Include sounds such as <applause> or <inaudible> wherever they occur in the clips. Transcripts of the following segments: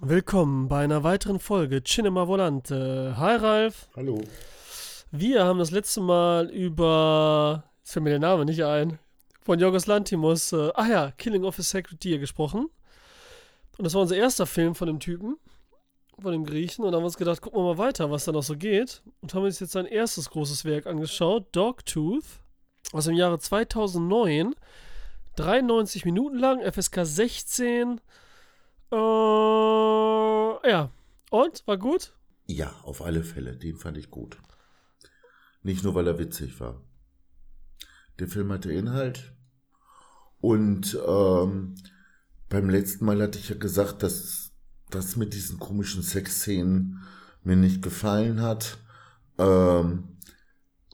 Willkommen bei einer weiteren Folge Cinema Volante. Hi Ralf. Hallo. Wir haben das letzte Mal über, jetzt fällt mir der Name nicht ein, von Yorgos Lantimos, äh, ach ja, Killing of a Sacred Deer gesprochen. Und das war unser erster Film von dem Typen, von dem Griechen. Und dann haben wir uns gedacht, gucken wir mal weiter, was da noch so geht. Und haben uns jetzt sein erstes großes Werk angeschaut, Dogtooth, aus dem Jahre 2009. 93 Minuten lang, FSK 16. Äh, ja. Und? War gut? Ja, auf alle Fälle. Den fand ich gut. Nicht nur, weil er witzig war. Der Film hatte Inhalt. Und ähm, beim letzten Mal hatte ich ja gesagt, dass das mit diesen komischen Sexszenen mir nicht gefallen hat. Ähm,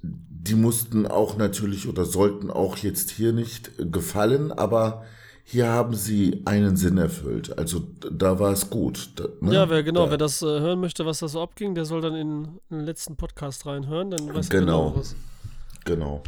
die mussten auch natürlich oder sollten auch jetzt hier nicht gefallen, aber hier haben sie einen Sinn erfüllt. Also da war es gut. Da, ne? Ja, wer genau, da. wer das äh, hören möchte, was da so abging, der soll dann in, in den letzten Podcast reinhören, dann weiß genau. genau was. Genau.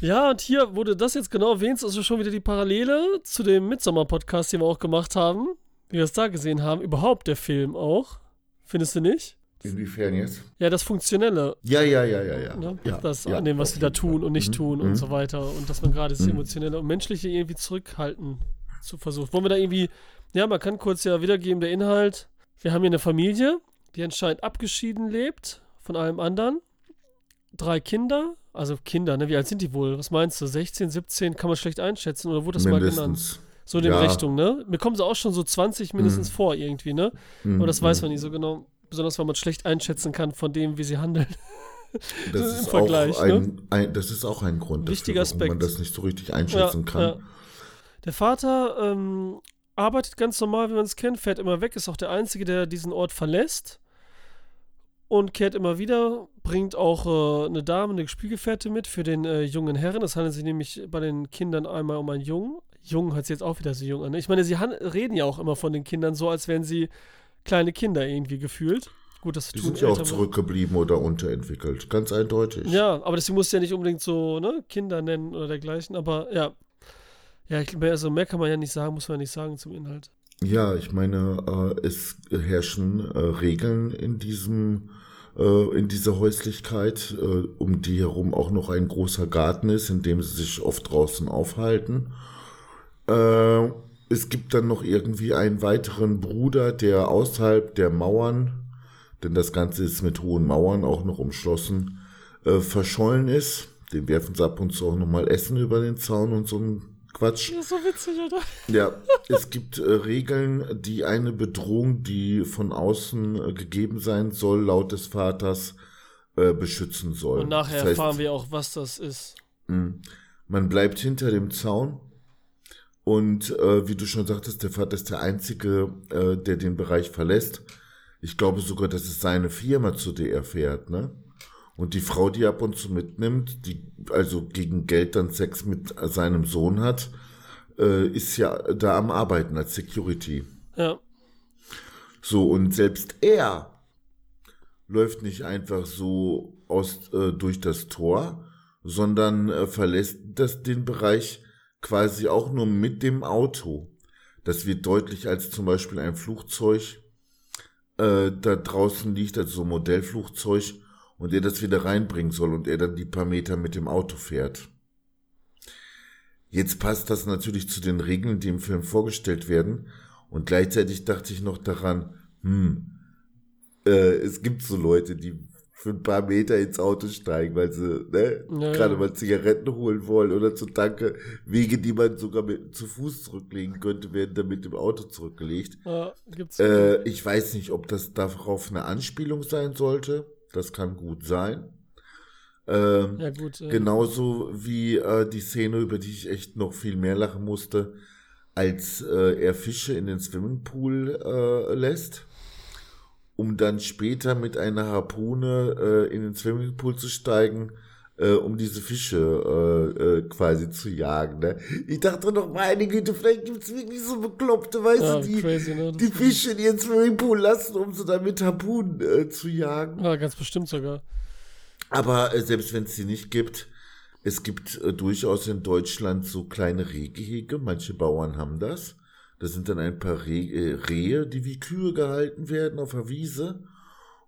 Ja, und hier wurde das jetzt genau erwähnt, also schon wieder die Parallele zu dem Midsommer-Podcast, den wir auch gemacht haben, wie wir es da gesehen haben. Überhaupt der Film auch. Findest du nicht? Inwiefern jetzt? Ja, das Funktionelle. Ja, ja, ja, ja, ja. Ne? ja das ja, annehmen, was sie da tun und nicht mhm. tun mhm. und so weiter. Und dass man gerade das mhm. Emotionelle und Menschliche irgendwie zurückhalten zu versucht. Wollen wir da irgendwie, ja, man kann kurz ja wiedergeben, der Inhalt. Wir haben hier eine Familie, die anscheinend abgeschieden lebt von allem anderen. Drei Kinder, also Kinder, ne? Wie alt sind die wohl? Was meinst du? 16, 17? Kann man schlecht einschätzen oder wurde das Mindestens. mal genannt? So in die ja. Richtung, ne? Mir kommen sie auch schon so 20 mindestens mhm. vor irgendwie, ne? Aber das weiß man nicht so genau besonders weil man schlecht einschätzen kann von dem, wie sie handeln. Das ist, Vergleich, auch ein, ne? ein, das ist auch ein Grund, Wichtiger dafür, warum man das nicht so richtig einschätzen ja, kann. Ja. Der Vater ähm, arbeitet ganz normal, wie man es kennt, fährt immer weg, ist auch der Einzige, der diesen Ort verlässt und kehrt immer wieder, bringt auch äh, eine Dame, eine Spielgefährte mit für den äh, jungen Herren. Es handelt sich nämlich bei den Kindern einmal um einen Jungen. Jung hört sich jetzt auch wieder so jung an. Ne? Ich meine, sie reden ja auch immer von den Kindern so, als wären sie kleine Kinder irgendwie gefühlt. Gut, das Die sind ja auch zurückgeblieben oder unterentwickelt, ganz eindeutig. Ja, aber das muss ja nicht unbedingt so ne, Kinder nennen oder dergleichen, aber ja. Ja, also mehr kann man ja nicht sagen, muss man ja nicht sagen zum Inhalt. Ja, ich meine, äh, es herrschen äh, Regeln in diesem äh, in dieser Häuslichkeit, äh, um die herum auch noch ein großer Garten ist, in dem sie sich oft draußen aufhalten. Äh, es gibt dann noch irgendwie einen weiteren Bruder, der außerhalb der Mauern, denn das Ganze ist mit hohen Mauern auch noch umschlossen, äh, verschollen ist. Den werfen sie ab und zu auch nochmal Essen über den Zaun und so ein Quatsch. Ja, so witzig, oder? Ja, <laughs> es gibt äh, Regeln, die eine Bedrohung, die von außen äh, gegeben sein soll, laut des Vaters, äh, beschützen soll. Und nachher das heißt, erfahren wir auch, was das ist. Mh, man bleibt hinter dem Zaun und äh, wie du schon sagtest, der Vater ist der Einzige, äh, der den Bereich verlässt. Ich glaube sogar, dass es seine Firma, zu der er fährt, ne? Und die Frau, die ab und zu mitnimmt, die also gegen Geld dann Sex mit seinem Sohn hat, äh, ist ja da am Arbeiten als Security. Ja. So, und selbst er läuft nicht einfach so aus, äh, durch das Tor, sondern äh, verlässt das, den Bereich quasi auch nur mit dem Auto. Das wird deutlich, als zum Beispiel ein Flugzeug äh, da draußen liegt, also so ein Modellflugzeug, und er das wieder reinbringen soll und er dann die paar Meter mit dem Auto fährt. Jetzt passt das natürlich zu den Regeln, die im Film vorgestellt werden, und gleichzeitig dachte ich noch daran, hm, äh, es gibt so Leute, die für ein paar Meter ins Auto steigen, weil sie ne, ja, gerade ja. mal Zigaretten holen wollen oder zu Tanke. Wege, die man sogar mit, zu Fuß zurücklegen könnte, werden dann mit dem Auto zurückgelegt. Ja, äh, ich weiß nicht, ob das darauf eine Anspielung sein sollte. Das kann gut sein. Ähm, ja, gut, äh, genauso wie äh, die Szene, über die ich echt noch viel mehr lachen musste, als äh, er Fische in den Swimmingpool äh, lässt um dann später mit einer Harpune äh, in den Swimmingpool zu steigen, äh, um diese Fische äh, äh, quasi zu jagen. Ne? Ich dachte noch, meine Güte, vielleicht gibt's wirklich so Bekloppte, weißt ja, du, die, crazy, ne? die Fische in ihren Swimmingpool lassen, um sie dann mit Harpunen äh, zu jagen. Ja, ganz bestimmt sogar. Aber äh, selbst wenn es sie nicht gibt, es gibt äh, durchaus in Deutschland so kleine Rehgehege, manche Bauern haben das Das sind dann ein paar äh, Rehe, die wie Kühe gehalten werden auf der Wiese,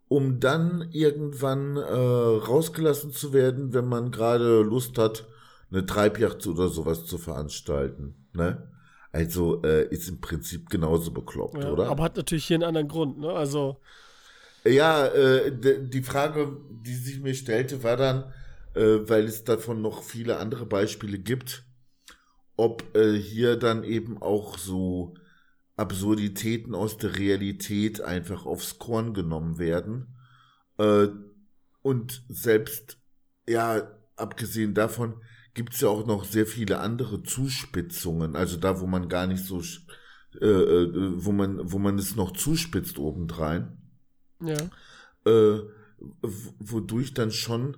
um dann irgendwann äh, rausgelassen zu werden, wenn man gerade Lust hat, eine Treibjacht oder sowas zu veranstalten. Ne? Also äh, ist im Prinzip genauso bekloppt, Ja, oder? aber hat natürlich hier einen anderen Grund, ne? Also, Ja, äh, die Frage, die sich mir stellte, war dann, äh, weil es davon noch viele andere Beispiele gibt, ob äh, hier dann eben auch so Absurditäten aus der Realität einfach aufs Korn genommen werden. Äh, und selbst, ja, abgesehen davon, gibt es ja auch noch sehr viele andere Zuspitzungen, also da, wo man gar nicht so, äh, äh, wo man, wo man es noch zuspitzt obendrein ja. äh, wodurch dann schon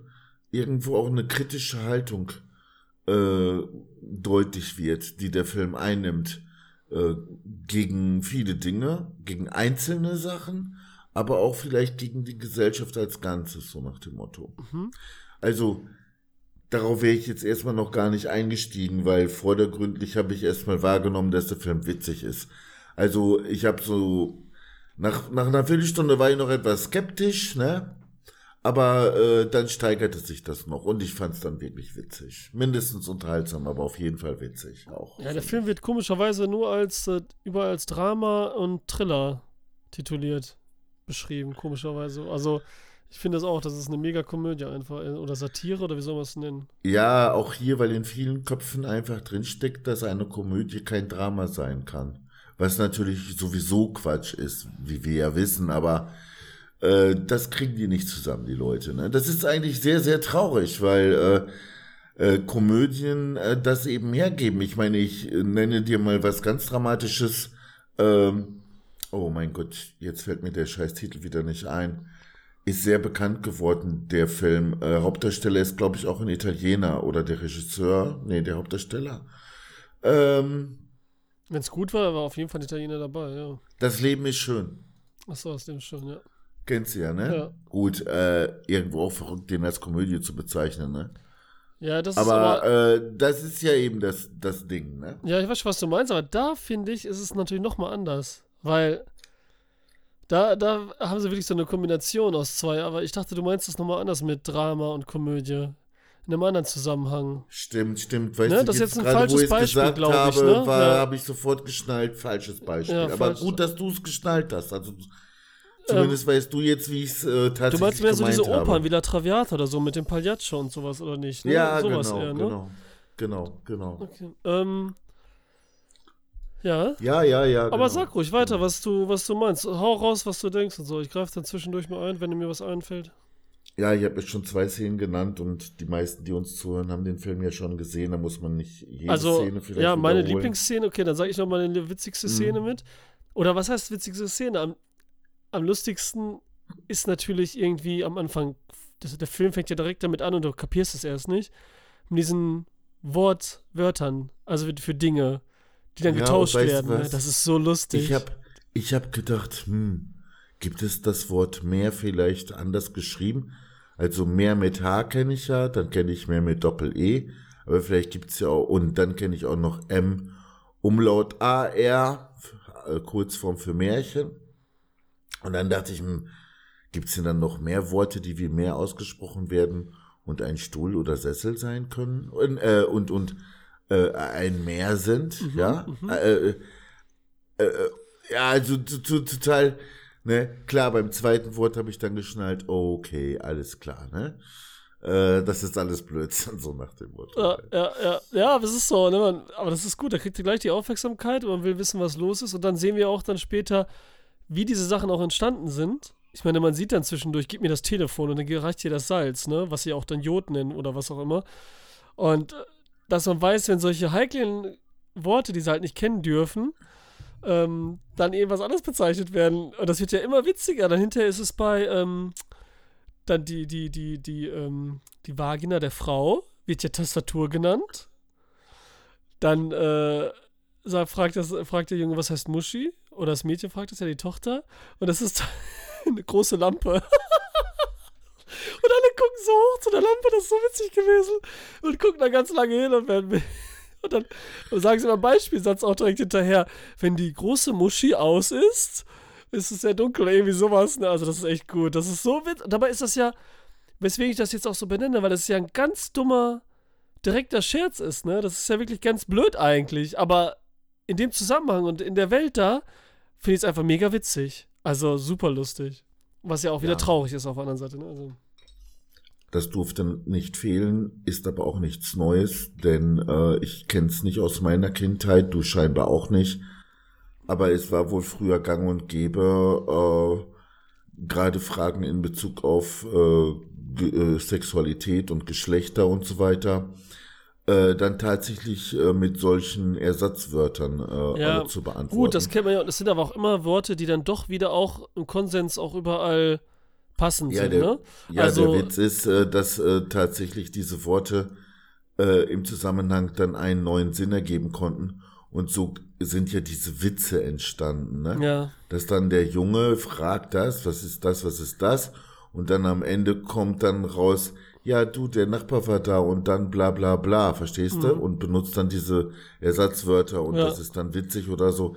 irgendwo auch eine kritische Haltung äh, deutlich wird, die der Film einnimmt äh, gegen viele Dinge, gegen einzelne Sachen, aber auch vielleicht gegen die Gesellschaft als Ganzes, so nach dem Motto. Mhm. Also darauf wäre ich jetzt erstmal noch gar nicht eingestiegen, weil vordergründlich habe ich erstmal wahrgenommen, dass der Film witzig ist. Also ich habe so nach, nach einer Viertelstunde war ich noch etwas skeptisch, ne? Aber äh, dann steigerte sich das noch und ich fand es dann wirklich witzig. Mindestens unterhaltsam, aber auf jeden Fall witzig auch. Ja, der Film wird komischerweise nur als äh, überall als Drama und Thriller tituliert beschrieben, komischerweise. Also ich finde das auch, das ist eine Mega-Komödie einfach. äh, Oder Satire oder wie soll man es nennen? Ja, auch hier, weil in vielen Köpfen einfach drinsteckt, dass eine Komödie kein Drama sein kann. Was natürlich sowieso Quatsch ist, wie wir ja wissen, aber äh, das kriegen die nicht zusammen, die Leute. Ne? Das ist eigentlich sehr, sehr traurig, weil äh, äh, Komödien äh, das eben hergeben. Ich meine, ich äh, nenne dir mal was ganz Dramatisches. Ähm, oh mein Gott, jetzt fällt mir der Scheißtitel wieder nicht ein. Ist sehr bekannt geworden, der Film. Äh, Hauptdarsteller ist, glaube ich, auch ein Italiener oder der Regisseur. Nee, der Hauptdarsteller. Ähm, Wenn es gut war, war auf jeden Fall ein Italiener dabei, ja. das Leben ist schön. Achso, aus dem schon, ja. Kennst du ja, ne? Ja. Gut, äh, irgendwo auch verrückt, den als Komödie zu bezeichnen, ne? Ja, das ist Aber aber. äh, das ist ja eben das, das Ding, ne? Ja, ich weiß schon, was du meinst, aber da finde ich, ist es natürlich nochmal anders. Weil da, da haben sie wirklich so eine Kombination aus zwei, aber ich dachte, du meinst das nochmal anders mit Drama und Komödie. In einem anderen Zusammenhang. Stimmt, stimmt. Weißt Ne, du, das ist jetzt ein gerade, falsches Beispiel, gesagt glaub ich, habe, ne? Ja. habe ich sofort geschnallt, falsches Beispiel. Ja, Aber falsch. gut, dass du es geschnallt hast. Also zumindest weißt du jetzt, wie ich es äh, tatsächlich Du meinst mehr so diese Opern habe. wie La Traviata oder so mit dem Pagliaccio und sowas, oder nicht? Ne? Ja, sowas genau, eher, ne? genau, genau, genau. Okay. Ähm, ja. Ja, ja, ja. Aber genau. sag ruhig weiter, was du, was du meinst. Hau raus, was du denkst und so. Ich greife dann zwischendurch mal ein, wenn mir was einfällt. Ja, ich habe jetzt schon zwei Szenen genannt und die meisten, die uns zuhören, haben den Film ja schon gesehen. Da muss man nicht jede Also, Szene vielleicht ja, meine. Lieblingsszene, okay, dann sage ich noch mal eine witzigste Szene Mhm. mit. Oder was heißt witzigste Szene? Am, am lustigsten ist natürlich irgendwie am Anfang, das, der Film fängt ja direkt damit an und du kapierst es erst nicht, mit diesen Wortwörtern, also für- Dinge, die dann Ja, getauscht werden. Ne? Das ist so lustig. Ich habe ich hab gedacht, hm, gibt es das Wort mehr vielleicht anders geschrieben? Also mehr mit H kenne ich ja, dann kenne ich mehr mit Doppel-E, aber vielleicht gibt's ja auch, und dann kenne ich auch noch M, Umlaut AR, äh, Kurzform für Märchen. Und dann dachte ich, hm, gibt's denn dann noch mehr Worte, die wie mehr ausgesprochen werden und ein Stuhl oder Sessel sein können und, äh, und, und äh, ein Meer sind, ja? Äh, äh, äh, ja, also total, ne, klar, beim zweiten Wort habe ich dann geschnallt, okay, alles klar, ne? Äh, das ist alles Blödsinn, <laughs> so nach dem Motto. Ja, ja, ja, ja, aber es ist so, ne, man, aber das ist gut, da kriegt ihr gleich die Aufmerksamkeit und man will wissen, was los ist und dann sehen wir auch dann später, wie diese Sachen auch entstanden sind. Ich meine, man sieht dann zwischendurch, gib mir das Telefon und dann reicht hier das Salz, ne, was sie auch dann Jod nennen oder was auch immer. Und äh, dass man weiß, wenn solche heiklen Worte, die sie halt nicht kennen dürfen, ähm, dann eben was anderes bezeichnet werden. Und das wird ja immer witziger. Dann hinterher ist es bei, ähm, dann die, die, die, die, ähm, die Vagina der Frau wird ja Tastatur genannt. Dann äh, fragt, das, fragt der Junge, was heißt Muschi? Oder das Mädchen fragt das ja die Tochter. Und das ist <laughs> eine große Lampe. <laughs> Und alle gucken so hoch zu der Lampe, das ist so witzig gewesen. Und gucken da ganz lange hin und werden. <laughs> Und dann sagen sie mal einen Beispielsatz auch direkt hinterher. Wenn die große Muschi aus ist, ist es sehr dunkel irgendwie sowas. Ne? Also das ist echt gut. Das ist so witzig. Dabei ist das ja, weswegen ich das jetzt auch so benenne, weil das ja ein ganz dummer, direkter Scherz ist. Ne? Das ist ja wirklich ganz blöd eigentlich. Aber in dem Zusammenhang und in der Welt da finde ich es einfach mega witzig. Also super lustig. Was ja auch wieder Ja. traurig ist auf der anderen Seite. Ne? Also, Das durfte nicht fehlen, ist aber auch nichts Neues, denn äh, ich kenne es nicht aus meiner Kindheit, du scheinbar auch nicht. Aber es war wohl früher gang und gäbe, äh, gerade Fragen in Bezug auf äh, äh, Sexualität und Geschlechter und so weiter, äh, dann tatsächlich äh, mit solchen Ersatzwörtern äh, Ja, zu beantworten. gut, das kennt man ja. Das sind aber auch immer Worte, die dann doch wieder auch im Konsens auch überall passend Ja, sind. der- ne? Ja, also, der Witz ist, äh, dass äh, tatsächlich diese Worte im Zusammenhang dann einen neuen Sinn ergeben konnten. Und so sind ja diese Witze entstanden, ne? Ja, Dass dann der Junge fragt das, was ist das, was ist das? Und dann am Ende kommt dann raus, ja, du, der Nachbar war da und dann bla bla bla, verstehst du? Und benutzt dann diese Ersatzwörter und Mhm. Ja. das ist dann witzig oder so.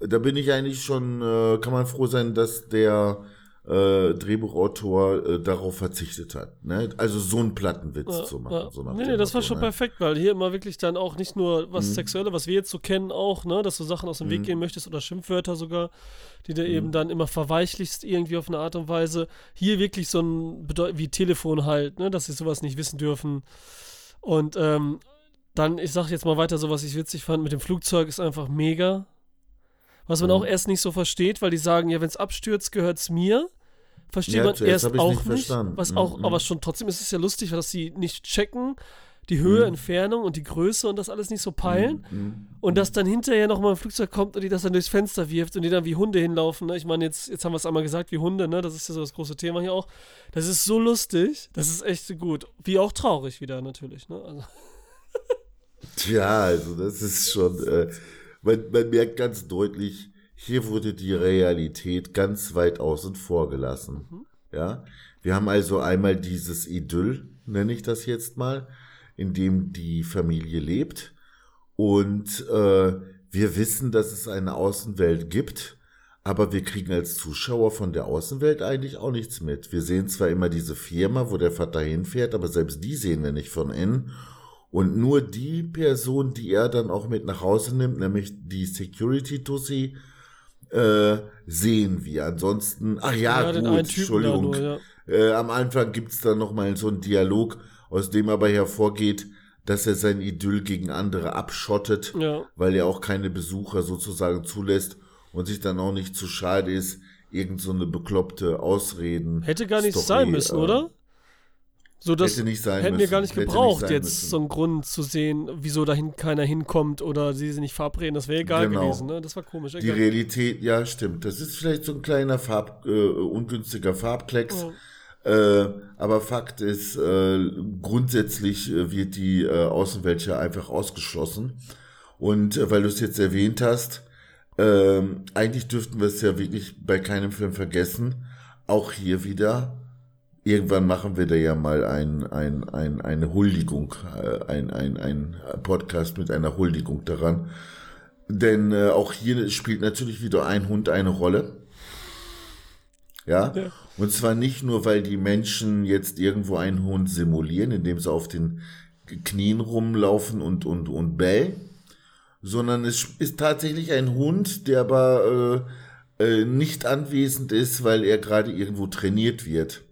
Da bin ich eigentlich schon, äh, kann man froh sein, dass der äh, Drehbuchautor äh, darauf verzichtet hat. Ne? Also so einen Plattenwitz ja, zu machen. ja. So nee, nee, das war schon ne? perfekt, weil hier immer wirklich dann auch nicht nur Mhm. was Sexuelle, was wir jetzt so kennen, auch, ne, dass du Sachen aus dem Weg gehen möchtest oder Schimpfwörter sogar, die Mhm. du eben dann immer verweichlichst irgendwie auf eine Art und Weise. Hier wirklich so ein Bedeu wie Telefon halt, ne, dass sie sowas nicht wissen dürfen. Und ähm, dann, ich sag jetzt mal weiter, so was ich witzig fand mit dem Flugzeug ist einfach mega. Was man Mhm. auch erst nicht so versteht, weil die sagen, ja, wenn es abstürzt, gehört es mir. Versteht Ja, man erst auch nicht nicht. Was Mhm, auch, mhm. aber schon trotzdem ist es ja lustig, dass sie nicht checken, die Höhe, Mhm. Entfernung und die Größe und das alles nicht so peilen. Mhm. Und dass dann hinterher nochmal ein Flugzeug kommt und die das dann durchs Fenster wirft und die dann wie Hunde hinlaufen. Ne? Ich meine, jetzt, jetzt haben wir es einmal gesagt, wie Hunde, ne? Das ist ja so das große Thema hier auch. Das ist so lustig. Das ist echt gut. Wie auch traurig wieder natürlich, ne? Also, Tja, also das ist schon, äh, man, man merkt ganz deutlich, hier wurde die Realität ganz weit außen vor gelassen. Ja, wir haben also einmal dieses Idyll, nenne ich das jetzt mal, in dem die Familie lebt und äh, wir wissen, dass es eine Außenwelt gibt, aber wir kriegen als Zuschauer von der Außenwelt eigentlich auch nichts mit. Wir sehen zwar immer diese Firma, wo der Vater hinfährt, aber selbst die sehen wir nicht von innen. Und nur die Person, die er dann auch mit nach Hause nimmt, nämlich die Security-Tussi, äh, sehen wir. Ansonsten, ach ja, den gut, Entschuldigung. nur, ja. äh, am Anfang gibt's dann nochmal so einen Dialog, aus dem aber hervorgeht, dass er sein Idyll gegen andere abschottet, Ja. weil er auch keine Besucher sozusagen zulässt und sich dann auch nicht zu schade ist, irgend so eine bekloppte Ausreden. Hätte gar nicht Story, sein müssen, äh, oder? So, das hätte nicht hätten wir gar nicht Hätte nicht gebraucht, sein jetzt müssen. so einen Grund zu sehen, wieso dahin keiner hinkommt oder sie sich nicht verabreden. Das wäre egal Genau. gewesen, ne? Das war komisch. Die Egal. Realität, ja, stimmt. Das ist vielleicht so ein kleiner Farb, äh, ungünstiger Farbklecks. Ja. Äh, aber Fakt ist, äh, grundsätzlich äh, wird die äh, Außenwelt ja einfach ausgeschlossen. Und äh, weil du es jetzt erwähnt hast, ähm, eigentlich dürften wir es ja wirklich bei keinem Film vergessen. Auch hier wieder. Irgendwann machen wir da ja mal ein, ein, ein, eine Huldigung, äh, ein, ein, ein Podcast mit einer Huldigung daran. Denn äh, auch hier spielt natürlich wieder ein Hund eine Rolle. Ja? Ja. Und zwar nicht nur, weil die Menschen jetzt irgendwo einen Hund simulieren, indem sie auf den Knien rumlaufen und, und, und bellen, sondern es ist tatsächlich ein Hund, der aber äh, äh, nicht anwesend ist, weil er gerade irgendwo trainiert wird.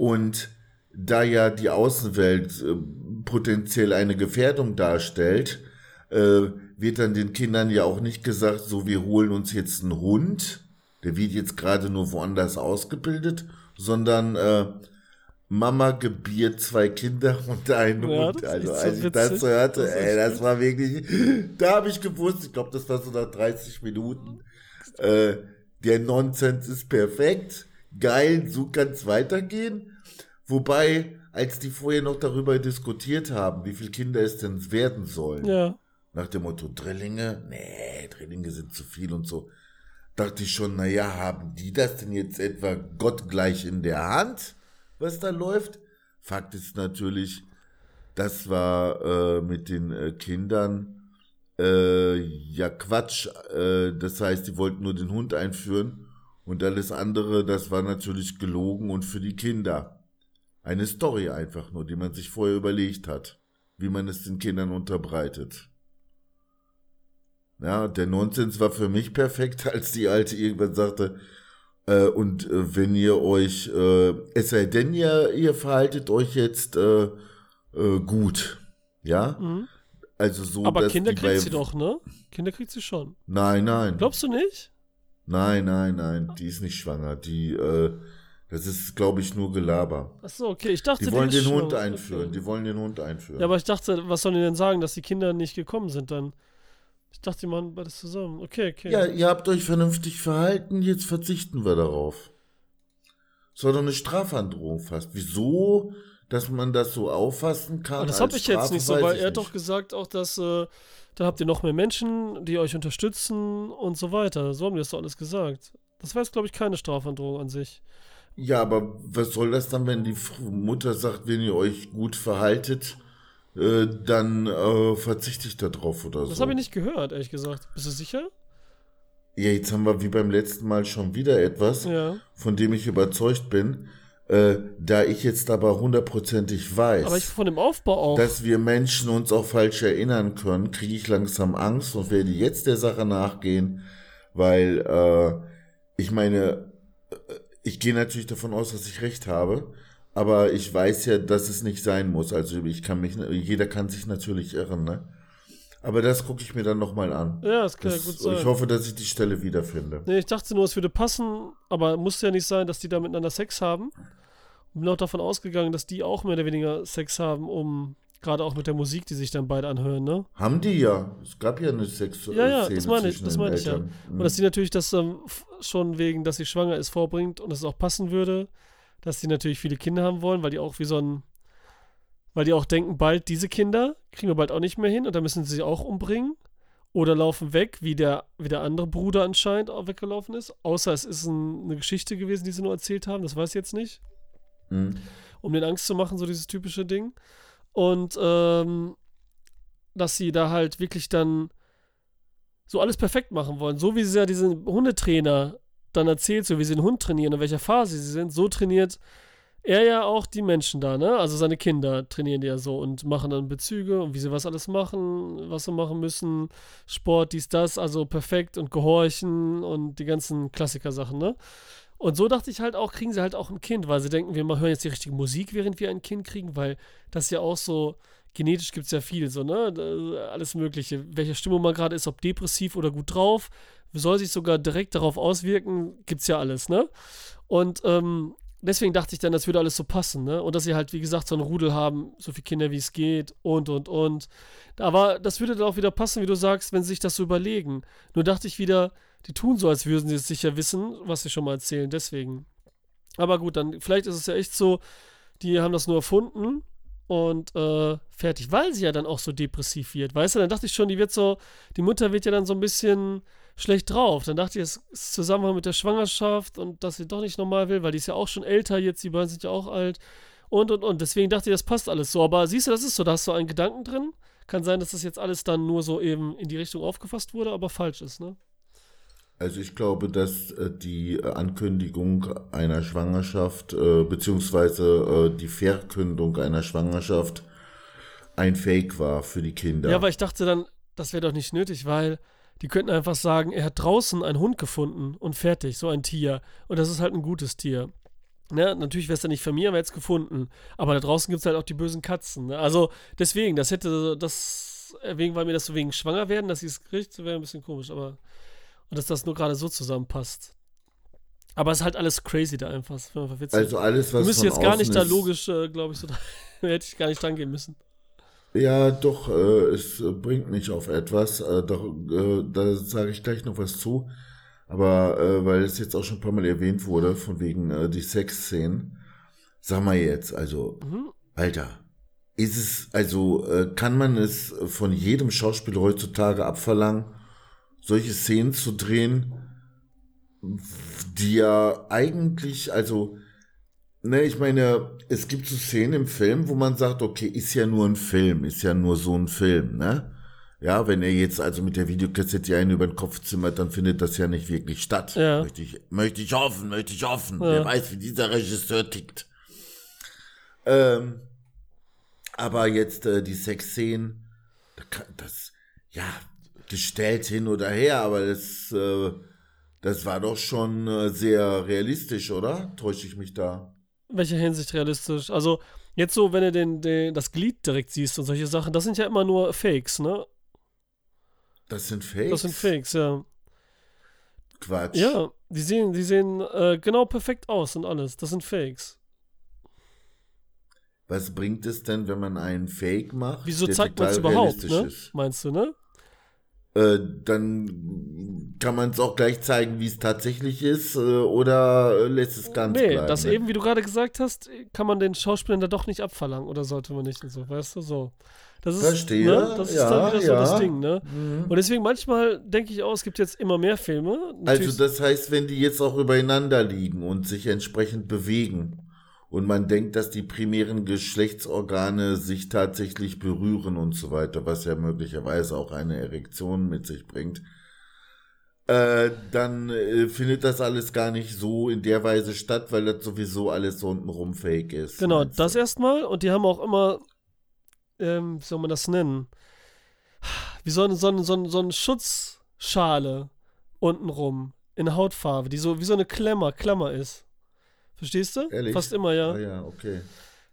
Und da ja die Außenwelt äh, potenziell eine Gefährdung darstellt, äh, wird dann den Kindern ja auch nicht gesagt, so wir holen uns jetzt einen Hund, der wird jetzt gerade nur woanders ausgebildet, sondern äh, Mama gebiert zwei Kinder <laughs> und einen Ja, Hund. Also echt so als ich das hörte, Das ey, das war wirklich, da habe ich gewusst, ich glaube, das war so nach 30 Minuten, äh, der Nonsens ist perfekt, geil, so kann's weitergehen. Wobei, als die vorher noch darüber diskutiert haben, wie viele Kinder es denn werden sollen, Ja. nach dem Motto Drillinge, nee, Drillinge sind zu viel und so, dachte ich schon, naja, haben die das denn jetzt etwa gottgleich in der Hand, was da läuft? Fakt ist natürlich, das war äh, mit den äh, Kindern äh, ja Quatsch. Äh, das heißt, die wollten nur den Hund einführen und alles andere, das war natürlich gelogen und für die Kinder. Eine Story einfach nur, die man sich vorher überlegt hat, wie man es den Kindern unterbreitet. Ja, der Nonsens war für mich perfekt, <laughs> als die Alte irgendwann sagte, äh, und äh, wenn ihr euch, äh, es sei denn, ihr, ihr verhaltet euch jetzt äh, äh, gut. Ja? Mhm. Also so, Aber Kinder kriegt sie doch, ne? Kinder kriegt sie schon. Nein, nein. Glaubst du nicht? Nein, nein, nein. Die ist nicht schwanger. Die, äh, das ist, glaube ich, nur Gelaber. Achso, okay. Ich dachte, Die wollen ist den Hund einführen. Okay. Die wollen den Hund einführen. Ja, aber ich dachte, was sollen die denn sagen, dass die Kinder nicht gekommen sind dann? Ich dachte, die machen beides zusammen. Okay, okay. Ja, ihr habt euch vernünftig verhalten, jetzt verzichten wir darauf. Das war doch eine Strafandrohung fast. Wieso, dass man das so auffassen kann? Aber das habe ich jetzt Strafe, nicht so, weil er hat doch gesagt auch, dass äh, da habt ihr noch mehr Menschen, die euch unterstützen und so weiter. So haben die das doch alles gesagt. Das war jetzt, glaube ich, keine Strafandrohung an sich. Ja, aber was soll das dann, wenn die Mutter sagt, wenn ihr euch gut verhaltet, äh, dann äh, verzichte ich da drauf oder so? Das habe ich nicht gehört, ehrlich gesagt. Bist du sicher? Ja, jetzt haben wir wie beim letzten Mal schon wieder etwas, Ja. von dem ich überzeugt bin, äh, da ich jetzt aber hundertprozentig weiß. Aber ich von dem Aufbau auch. dass wir Menschen uns auch falsch erinnern können, kriege ich langsam Angst und werde jetzt der Sache nachgehen, weil äh, ich meine, äh, ich gehe natürlich davon aus, dass ich recht habe, aber ich weiß ja, dass es nicht sein muss. Also ich kann mich, jeder kann sich natürlich irren, ne? Aber das gucke ich mir dann nochmal an. ja, das kann Das, ja gut sein. ich hoffe, dass ich die Stelle wiederfinde. Nee, ich dachte nur, es würde passen, aber muss ja nicht sein, dass die da miteinander Sex haben. Bin auch davon ausgegangen, dass die auch mehr oder weniger Sex haben, um gerade auch mit der Musik, die sich dann beide anhören, ne? Haben die ja. Es gab ja eine Sex Ja, ja, Szene das meine ich, das meine ich ja. Eltern. Und dass die natürlich das ähm, schon wegen, dass sie schwanger ist, vorbringt und es auch passen würde, dass die natürlich viele Kinder haben wollen, weil die auch wie so ein, weil die auch denken, bald diese Kinder kriegen wir bald auch nicht mehr hin und dann müssen sie sie auch umbringen oder laufen weg, wie der, wie der andere Bruder anscheinend auch weggelaufen ist. Außer es ist ein, eine Geschichte gewesen, die sie nur erzählt haben, das weiß ich jetzt nicht Mhm. um den Angst zu machen, so dieses typische Ding. Und ähm, dass sie da halt wirklich dann so alles perfekt machen wollen. So wie sie ja diesen Hundetrainer dann erzählt, so wie sie den Hund trainieren, in welcher Phase sie sind, so trainiert er ja auch die Menschen da, ne? Also seine Kinder trainieren die ja so und machen dann Bezüge und wie sie was alles machen, was sie machen müssen, Sport, dies, das, also perfekt und gehorchen und die ganzen Klassiker-Sachen, ne? Und so dachte ich halt auch, kriegen sie halt auch ein Kind, weil sie denken, wir hören jetzt die richtige Musik, während wir ein Kind kriegen, weil das ja auch so, genetisch gibt es ja viel, so, ne? Alles Mögliche. Welche Stimmung man gerade ist, ob depressiv oder gut drauf, soll sich sogar direkt darauf auswirken, gibt's ja alles, ne? Und ähm, deswegen dachte ich dann, das würde alles so passen, ne? Und dass sie halt, wie gesagt, so ein Rudel haben, so viele Kinder wie es geht und und und. Aber das würde dann auch wieder passen, wie du sagst, wenn sie sich das so überlegen. Nur dachte ich wieder, die tun so, als würden sie es sicher wissen, was sie schon mal erzählen, deswegen. Aber gut, dann, vielleicht ist es ja echt so, die haben das nur erfunden und äh, fertig, weil sie ja dann auch so depressiv wird, weißt du? Dann dachte ich schon, die wird so, die Mutter wird ja dann so ein bisschen schlecht drauf. Dann dachte ich, es ist Zusammenhang mit der Schwangerschaft und dass sie doch nicht normal will, weil die ist ja auch schon älter jetzt, die beiden sind ja auch alt und und und. Deswegen dachte ich, das passt alles so. Aber siehst du, das ist so, da hast du einen Gedanken drin. Kann sein, dass das jetzt alles dann nur so eben in die Richtung aufgefasst wurde, aber falsch ist, ne? Also ich glaube, dass äh, die äh, Ankündigung einer Schwangerschaft äh, beziehungsweise äh, die Verkündung einer Schwangerschaft ein Fake war für die Kinder. Ja, weil ich dachte dann, das wäre doch nicht nötig, weil die könnten einfach sagen, er hat draußen einen Hund gefunden und fertig, so ein Tier. Und das ist halt ein gutes Tier. Ne? Natürlich wäre es dann nicht von mir, aber jetzt gefunden. Aber da draußen gibt es halt auch die bösen Katzen. Ne? Also deswegen, das hätte das, wegen, weil mir das so wegen schwanger werden, dass sie es kriegt, wäre ein bisschen komisch, aber und dass das nur gerade so zusammenpasst. Aber es ist halt alles crazy da einfach. Also alles, Wir was müssen von jetzt gar nicht da logisch, äh, glaube ich, so <laughs> hätte ich gar nicht dran gehen müssen. Ja, doch, äh, es bringt mich auf etwas. Äh, doch, äh, da sage ich gleich noch was zu. Aber äh, weil es jetzt auch schon ein paar Mal erwähnt wurde, von wegen äh, die Sexszenen. Sag mal jetzt, also, Mhm. Alter, ist es, also, kann man es von jedem Schauspieler heutzutage abverlangen, solche Szenen zu drehen, die ja eigentlich, also, Ne, ich meine, es gibt so Szenen im Film, wo man sagt, okay, ist ja nur ein Film, ist ja nur so ein Film, ne? Ja, wenn er jetzt also mit der Videokassette einen über den Kopf zimmert, dann findet das ja nicht wirklich statt. Ja. Möchte ich, möchte ich hoffen, möchte ich hoffen. Ja. Wer weiß, wie dieser Regisseur tickt. Ähm, aber jetzt äh, die Sexszenen, da kann- das, ja, gestellt hin oder her, aber das, äh, das war doch schon äh, sehr realistisch, oder? Täusche ich mich da? In welcher Hinsicht realistisch? Also, jetzt so, wenn du den, den, das Glied direkt siehst und solche Sachen, das sind ja immer nur Fakes, ne? Das sind Fakes? Das sind Fakes, ja. Quatsch. Ja, die sehen, die sehen äh, genau perfekt aus und alles. Das sind Fakes. Was bringt es denn, wenn man einen Fake macht? Wieso zeigt man es überhaupt, ne? ist? Meinst du, ne? Äh, dann kann man es auch gleich zeigen, wie es tatsächlich ist, äh, oder äh, lässt es ganz nee, bleiben. das ne? eben, wie du gerade gesagt hast, kann man den Schauspielern da doch nicht abverlangen oder sollte man nicht und so, weißt du, so. Das ist, Verstehe, ne? Das ist ja, dann wieder so ja. das Ding, ne? Mhm. Und deswegen manchmal denke ich auch, es gibt jetzt immer mehr Filme. Also Natürlich- das heißt, wenn die jetzt auch übereinander liegen und sich entsprechend bewegen und man denkt, dass die primären Geschlechtsorgane sich tatsächlich berühren und so weiter, was ja möglicherweise auch eine Erektion mit sich bringt, äh, dann äh, findet das alles gar nicht so in der Weise statt, weil das sowieso alles so untenrum fake ist. Genau, das du? erstmal. Und die haben auch immer, ähm, wie soll man das nennen? Wie so eine, so eine, so eine, so eine Schutzschale untenrum in Hautfarbe, die so wie so eine Klemmer, Klammer ist. Verstehst du? Ehrlich? Fast immer, ja. Ah ja, okay.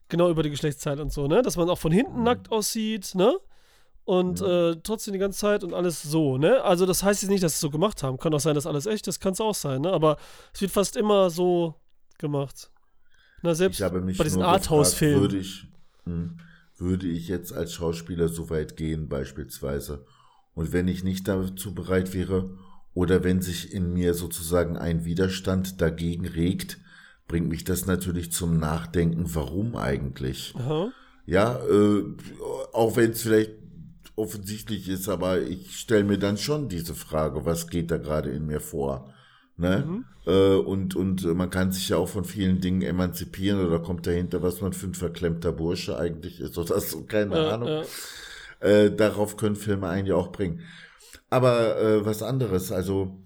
Genau über die Geschlechtszeit und so, ne? Dass man auch von hinten Mhm. nackt aussieht, ne? Und Ja. äh, trotzdem die ganze Zeit und alles so, ne? Also das heißt jetzt nicht, dass sie es so gemacht haben. Kann auch sein, dass alles echt ist, kann es auch sein, ne? Aber es wird fast immer so gemacht. Na, selbst Ich habe mich bei diesen Arthouse-Filmen. Würde ich, hm, würde ich jetzt als Schauspieler so weit gehen, beispielsweise? Und wenn ich nicht dazu bereit wäre, oder wenn sich in mir sozusagen ein Widerstand dagegen regt, bringt mich das natürlich zum Nachdenken, warum eigentlich? Aha. Ja, äh, auch wenn es vielleicht offensichtlich ist, aber ich stelle mir dann schon diese Frage, was geht da gerade in mir vor? Ne? Mhm. Äh, und, und äh, man kann sich ja auch von vielen Dingen emanzipieren oder kommt dahinter, was man für ein verklemmter Bursche eigentlich ist oder so, keine Ja, Ahnung. Äh, darauf können Filme einen ja auch bringen. Aber äh, was anderes, also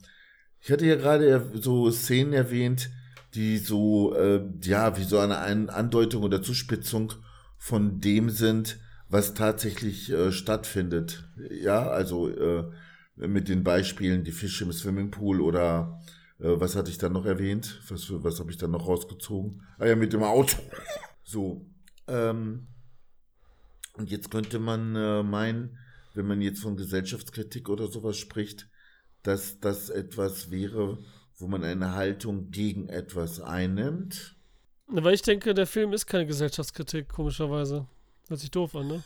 ich hatte ja gerade er- so Szenen erwähnt, die so, äh, ja, wie so eine An- Andeutung oder Zuspitzung von dem sind, was tatsächlich äh, stattfindet. Ja, also äh, mit den Beispielen, die Fische im Swimmingpool oder äh, was hatte ich dann noch erwähnt? Was, was habe ich dann noch rausgezogen? Ah ja, mit dem Auto. <laughs> So. Ähm, und jetzt könnte man äh, meinen, wenn man jetzt von Gesellschaftskritik oder sowas spricht, dass das etwas wäre, wo man eine Haltung gegen etwas einnimmt. Weil ich denke, der Film ist keine Gesellschaftskritik, komischerweise. Hört sich doof an, ne?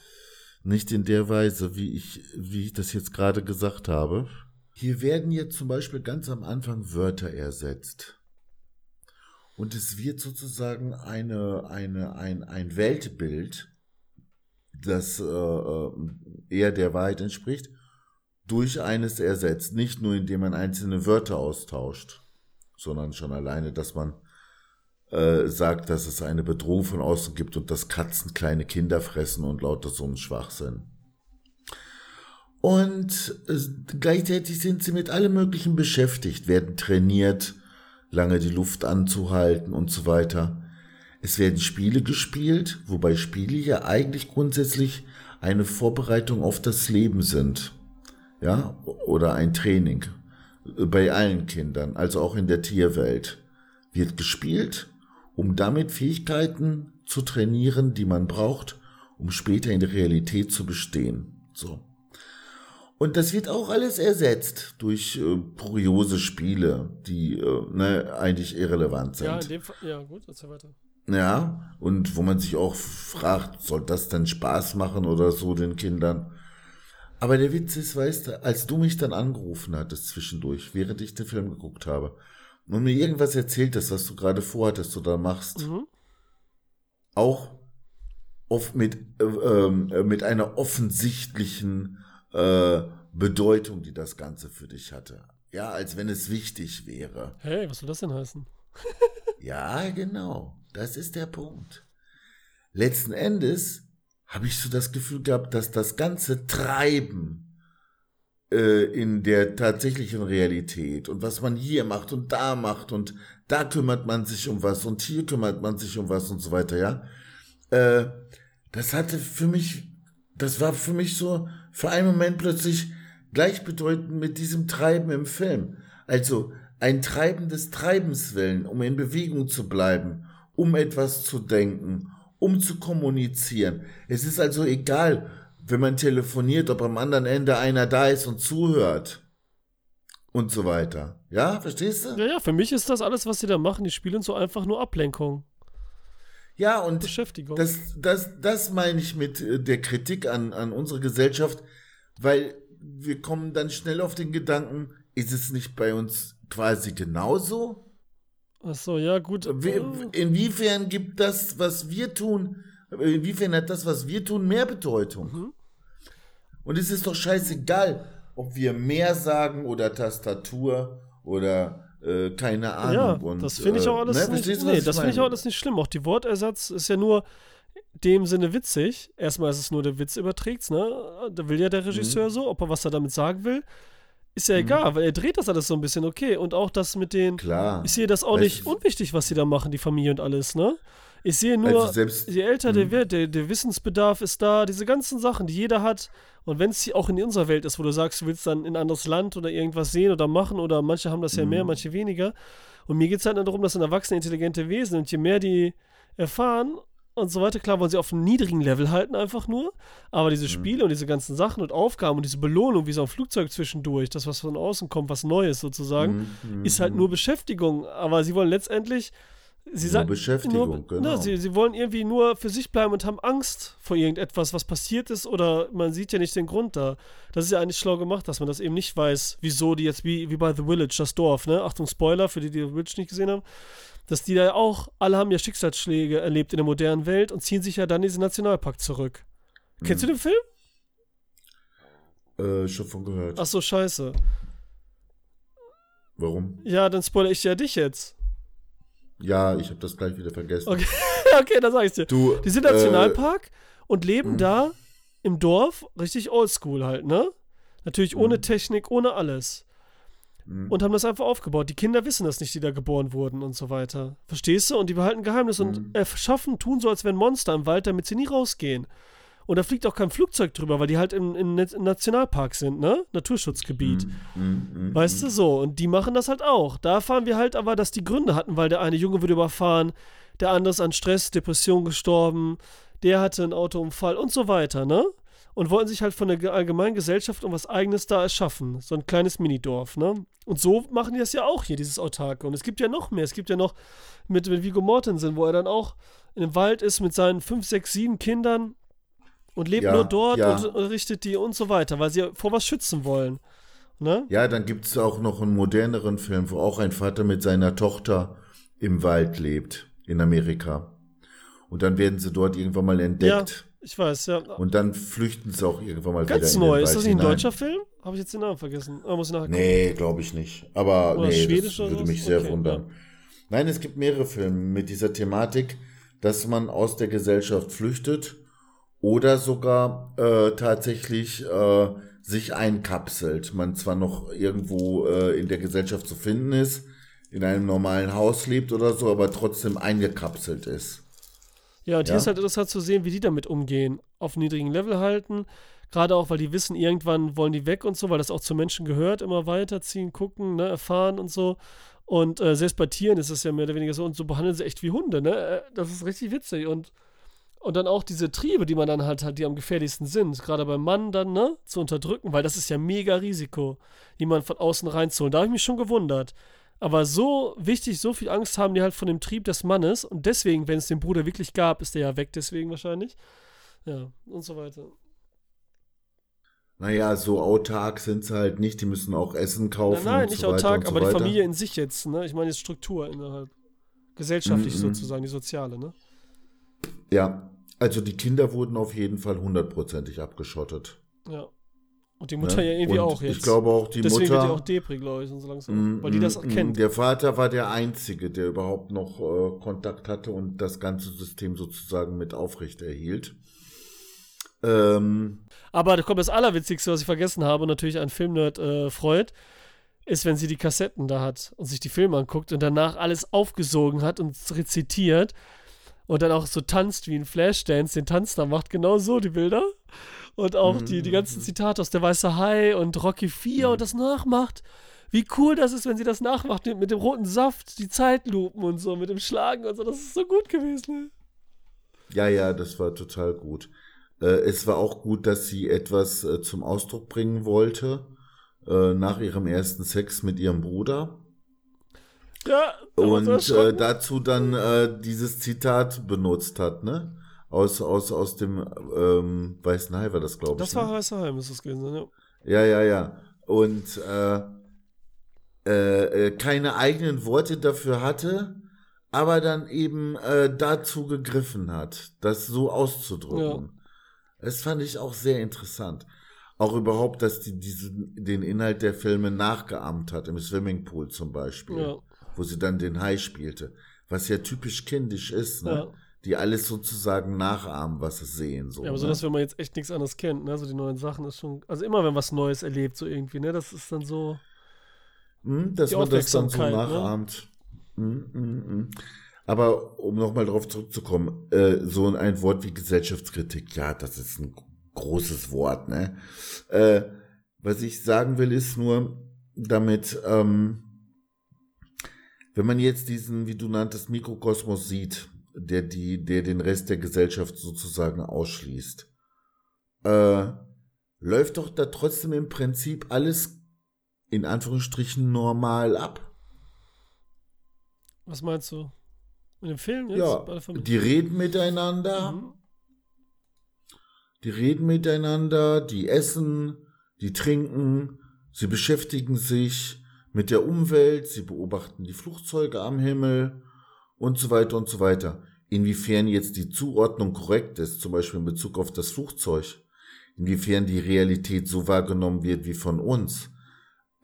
Nicht in der Weise, wie ich, wie ich das jetzt gerade gesagt habe. Hier werden jetzt zum Beispiel ganz am Anfang Wörter ersetzt. Und es wird sozusagen eine, eine, ein, ein Weltbild, das äh, äh, eher der Wahrheit entspricht, durch eines ersetzt. Nicht nur, indem man einzelne Wörter austauscht, sondern schon alleine, dass man äh, sagt, dass es eine Bedrohung von außen gibt und dass Katzen kleine Kinder fressen und lauter so einen Schwachsinn. Und äh, gleichzeitig sind sie mit allem Möglichen beschäftigt, werden trainiert, lange die Luft anzuhalten und so weiter. Es werden Spiele gespielt, wobei Spiele ja eigentlich grundsätzlich eine Vorbereitung auf das Leben sind. Ja, oder ein Training. Bei allen Kindern, also auch in der Tierwelt, wird gespielt, um damit Fähigkeiten zu trainieren, die man braucht, um später in der Realität zu bestehen. So. Und das wird auch alles ersetzt durch äh, kuriose Spiele, die äh, ne, eigentlich irrelevant sind. Ja, in dem Fall. Ja, gut, erzähl weiter. Ja, und wo man sich auch fragt, soll das denn Spaß machen oder so den Kindern? Aber der Witz ist, weißt du, als du mich dann angerufen hattest zwischendurch, während ich den Film geguckt habe, und mir irgendwas erzählt hast, was du gerade vorhattest oder machst, Mhm. auch oft mit, äh, ähm, äh, mit einer offensichtlichen äh, Bedeutung, die das Ganze für dich hatte. Ja, als wenn es wichtig wäre. Hey, was soll das denn heißen? <laughs> Ja, genau. Das ist der Punkt. Letzten Endes habe ich so das Gefühl gehabt, dass das ganze Treiben äh, in der tatsächlichen Realität und was man hier macht und da macht und da kümmert man sich um was und hier kümmert man sich um was und so weiter, ja. Äh, das hatte für mich, das war für mich so für einen Moment plötzlich gleichbedeutend mit diesem Treiben im Film. Also ein Treiben des Treibens willen, um in Bewegung zu bleiben, um etwas zu denken, um zu kommunizieren. Es ist also egal, wenn man telefoniert, ob am anderen Ende einer da ist und zuhört und so weiter. Ja, verstehst du? Ja, ja, für mich ist das alles, was sie da machen, die spielen so einfach nur Ablenkung. Ja, und Beschäftigung. Das, das, das meine ich mit äh, der Kritik an, an unsere Gesellschaft, weil wir kommen dann schnell auf den Gedanken, ist es nicht bei uns quasi genauso? Ach so, ja, gut. Inwiefern gibt das, was wir tun, inwiefern hat das, was wir tun, mehr Bedeutung? Mhm. Und es ist doch scheißegal, ob wir mehr sagen oder Tastatur oder äh, keine Ahnung. Ja, und, das finde ich auch alles äh, ne? nicht, nee, das finde ich auch alles nicht schlimm. Auch die Wortersatz ist ja nur dem Sinne witzig. Erstmal ist es nur der Witz überträgt, ne? Da will ja der Regisseur mhm. so, ob er was er damit sagen will. Ist ja mhm. egal, weil er dreht das alles so ein bisschen okay. Und auch das mit den. Klar. Ich sehe das auch nicht unwichtig, was sie da machen, die Familie und alles, ne? Ich sehe nur, also selbst, je älter der mhm. wird, der, der, Wissensbedarf ist da, diese ganzen Sachen, die jeder hat. Und wenn es auch in unserer Welt ist, wo du sagst, du willst dann in ein anderes Land oder irgendwas sehen oder machen, oder manche haben das ja mehr, mhm. manche weniger. Und mir geht es halt nur darum, dass ein erwachsene, intelligente Wesen und je mehr die erfahren und so weiter. Klar wollen sie auf einem niedrigen Level halten, einfach nur. Aber diese mhm. Spiele mhm. und diese ganzen Sachen und Aufgaben und diese Belohnung, wie so ein Flugzeug zwischendurch, das, was von außen kommt, was Neues sozusagen, mhm. ist halt mhm. nur Beschäftigung. Aber sie wollen letztendlich. Sie sagen, Beschäftigung, nur, genau. Ne, sie, sie wollen irgendwie nur für sich bleiben und haben Angst vor irgendetwas, was passiert ist, oder man sieht ja nicht den Grund da. Das ist ja eigentlich schlau gemacht, dass man das eben nicht weiß, wieso die jetzt wie, wie bei The Village, das Dorf, ne? Achtung, Spoiler für die, die The Village nicht gesehen haben dass die da auch, alle haben ja Schicksalsschläge erlebt in der modernen Welt und ziehen sich ja dann in diesen Nationalpark zurück. Mhm. Kennst du den Film? Äh, schon von gehört. Ach so, scheiße. Warum? Ja, dann spoilere ich ja dich jetzt. Ja, ich habe das gleich wieder vergessen. Okay, <laughs> okay dann sag ich dir. Du, die sind im Nationalpark äh, und leben mh. da im Dorf, richtig oldschool halt, ne? Natürlich ohne mh. Technik, ohne alles. Mhm. Und haben das einfach aufgebaut. Die Kinder wissen das nicht, die da geboren wurden und so weiter. Verstehst du? Und die behalten Geheimnis mhm. und erschaffen, tun so, als wären Monster im Wald, damit sie nie rausgehen. Und da fliegt auch kein Flugzeug drüber, weil die halt im, im, im Nationalpark sind, ne? Naturschutzgebiet. Mm, mm, mm, weißt du so? Und die machen das halt auch. Da erfahren wir halt aber, dass die Gründe hatten, weil der eine Junge wurde überfahren, der andere ist an Stress, Depression gestorben, der hatte einen Autounfall und so weiter, ne? Und wollten sich halt von der allgemeinen Gesellschaft um was Eigenes da erschaffen. So ein kleines Minidorf, ne? Und so machen die das ja auch hier, dieses Autarke. Und es gibt ja noch mehr. Es gibt ja noch mit, mit Vigo Mortensen, wo er dann auch in dem Wald ist mit seinen fünf, sechs, sieben Kindern und lebt ja, nur dort ja. und, und richtet die und so weiter, weil sie vor was schützen wollen. Ne? Ja, dann gibt es auch noch einen moderneren Film, wo auch ein Vater mit seiner Tochter im Wald lebt, in Amerika. Und dann werden sie dort irgendwann mal entdeckt. Ja. Ich weiß, ja. Und dann flüchten sie auch irgendwann mal Ganz wieder neu. Ist das nicht ein deutscher Film? Habe ich jetzt den Namen vergessen? Ah, muss ich nachgucken. Nee, glaube ich nicht. Aber oder nee, das würde mich sehr okay, wundern. Ja. Nein, es gibt mehrere Filme mit dieser Thematik, dass man aus der Gesellschaft flüchtet oder sogar äh, tatsächlich äh, sich einkapselt. Man zwar noch irgendwo äh, in der Gesellschaft zu finden ist, in einem normalen Haus lebt oder so, aber trotzdem eingekapselt ist. Ja, und ja. hier ist halt interessant zu sehen, wie die damit umgehen. Auf niedrigen Level halten. Gerade auch, weil die wissen, irgendwann wollen die weg und so, weil das auch zu Menschen gehört, immer weiterziehen, gucken, ne, erfahren und so. Und äh, selbst bei Tieren ist es ja mehr oder weniger so. Und so behandeln sie echt wie Hunde, ne? Äh, das ist richtig witzig. Und, und dann auch diese Triebe, die man dann halt hat, die am gefährlichsten sind, gerade beim Mann dann, ne, zu unterdrücken, weil das ist ja mega Risiko, jemanden von außen reinzuholen. Da habe ich mich schon gewundert. Aber so wichtig, so viel Angst haben die halt von dem Trieb des Mannes. Und deswegen, wenn es den Bruder wirklich gab, ist der ja weg, deswegen wahrscheinlich. Ja, und so weiter. Naja, so autark sind sie halt nicht. Die müssen auch Essen kaufen. Nein, nein nicht so autark, aber so die Familie in sich jetzt, ne? Ich meine jetzt Struktur innerhalb. Gesellschaftlich mm -mm. sozusagen, die soziale, ne? Ja, also die Kinder wurden auf jeden Fall hundertprozentig abgeschottet. Ja. Und die Mutter ja irgendwie Und auch jetzt. Ich glaube auch die Deswegen wird die auch Mutter. Depri, glaube ich, und so langsam. Mm, weil die das mm, kennt. Der Vater war der Einzige, der überhaupt noch äh, Kontakt hatte und das ganze System sozusagen mit aufrechterhielt. Ähm, Aber da kommt das Allerwitzigste, was ich vergessen habe, und natürlich ein Filmnerd äh, freut, ist, wenn sie die Kassetten da hat und sich die Filme anguckt und danach alles aufgesogen hat und rezitiert und dann auch so tanzt wie ein Flashdance, den Tanz da macht, genau so die Bilder. Und auch die, die ganzen Zitate aus Der Weiße Hai und Rocky 4 und das nachmacht. Wie cool das ist, wenn sie das nachmacht mit, mit dem roten Saft, die Zeitlupen und so, mit dem Schlagen und so. Das ist so gut gewesen. Ja, ja, das war total gut. Äh, es war auch gut, dass sie etwas äh, zum Ausdruck bringen wollte äh, nach ihrem ersten Sex mit ihrem Bruder. Ja, Und äh, dazu dann äh, dieses Zitat benutzt hat, ne? Aus, aus, aus dem ähm, Weißen Hai war das, glaube ich. das ne? war Weißer Hai, müsste es gewesen sein, ja. Ja, ja, ja. Und äh, äh, keine eigenen Worte dafür hatte, aber dann eben äh, dazu gegriffen hat, das so auszudrücken. Das fand ich auch sehr interessant. Auch überhaupt, dass die diesen, den Inhalt der Filme nachgeahmt hat, im Swimmingpool zum Beispiel, Ja. wo sie dann den Hai spielte. Was ja typisch kindisch ist, ne? Ja. Die alles sozusagen nachahmen, was sie sehen. So, Ja, aber so, ne? dass wenn man jetzt echt nichts anderes kennt, ne, so die neuen Sachen ist schon, also immer wenn was Neues erlebt, so irgendwie, ne, das ist dann so, Hm, dass Die man das dann so ne? nachahmt. Hm, hm, hm. Aber um nochmal drauf zurückzukommen, äh, so ein Wort wie Gesellschaftskritik, ja, das ist ein großes Wort, ne? Äh, was ich sagen will, ist nur, damit, ähm, wenn man jetzt diesen, wie du nanntest, Mikrokosmos sieht, der die, der den Rest der Gesellschaft sozusagen ausschließt, äh, läuft doch da trotzdem im Prinzip alles in Anführungsstrichen normal ab. was meinst du? In dem Film jetzt? Ja, die reden miteinander, Mhm. die reden miteinander, die essen, die trinken, sie beschäftigen sich mit der Umwelt, sie beobachten die Flugzeuge am Himmel und so weiter und so weiter. Inwiefern jetzt die Zuordnung korrekt ist, zum Beispiel in Bezug auf das Flugzeug, inwiefern die Realität so wahrgenommen wird wie von uns,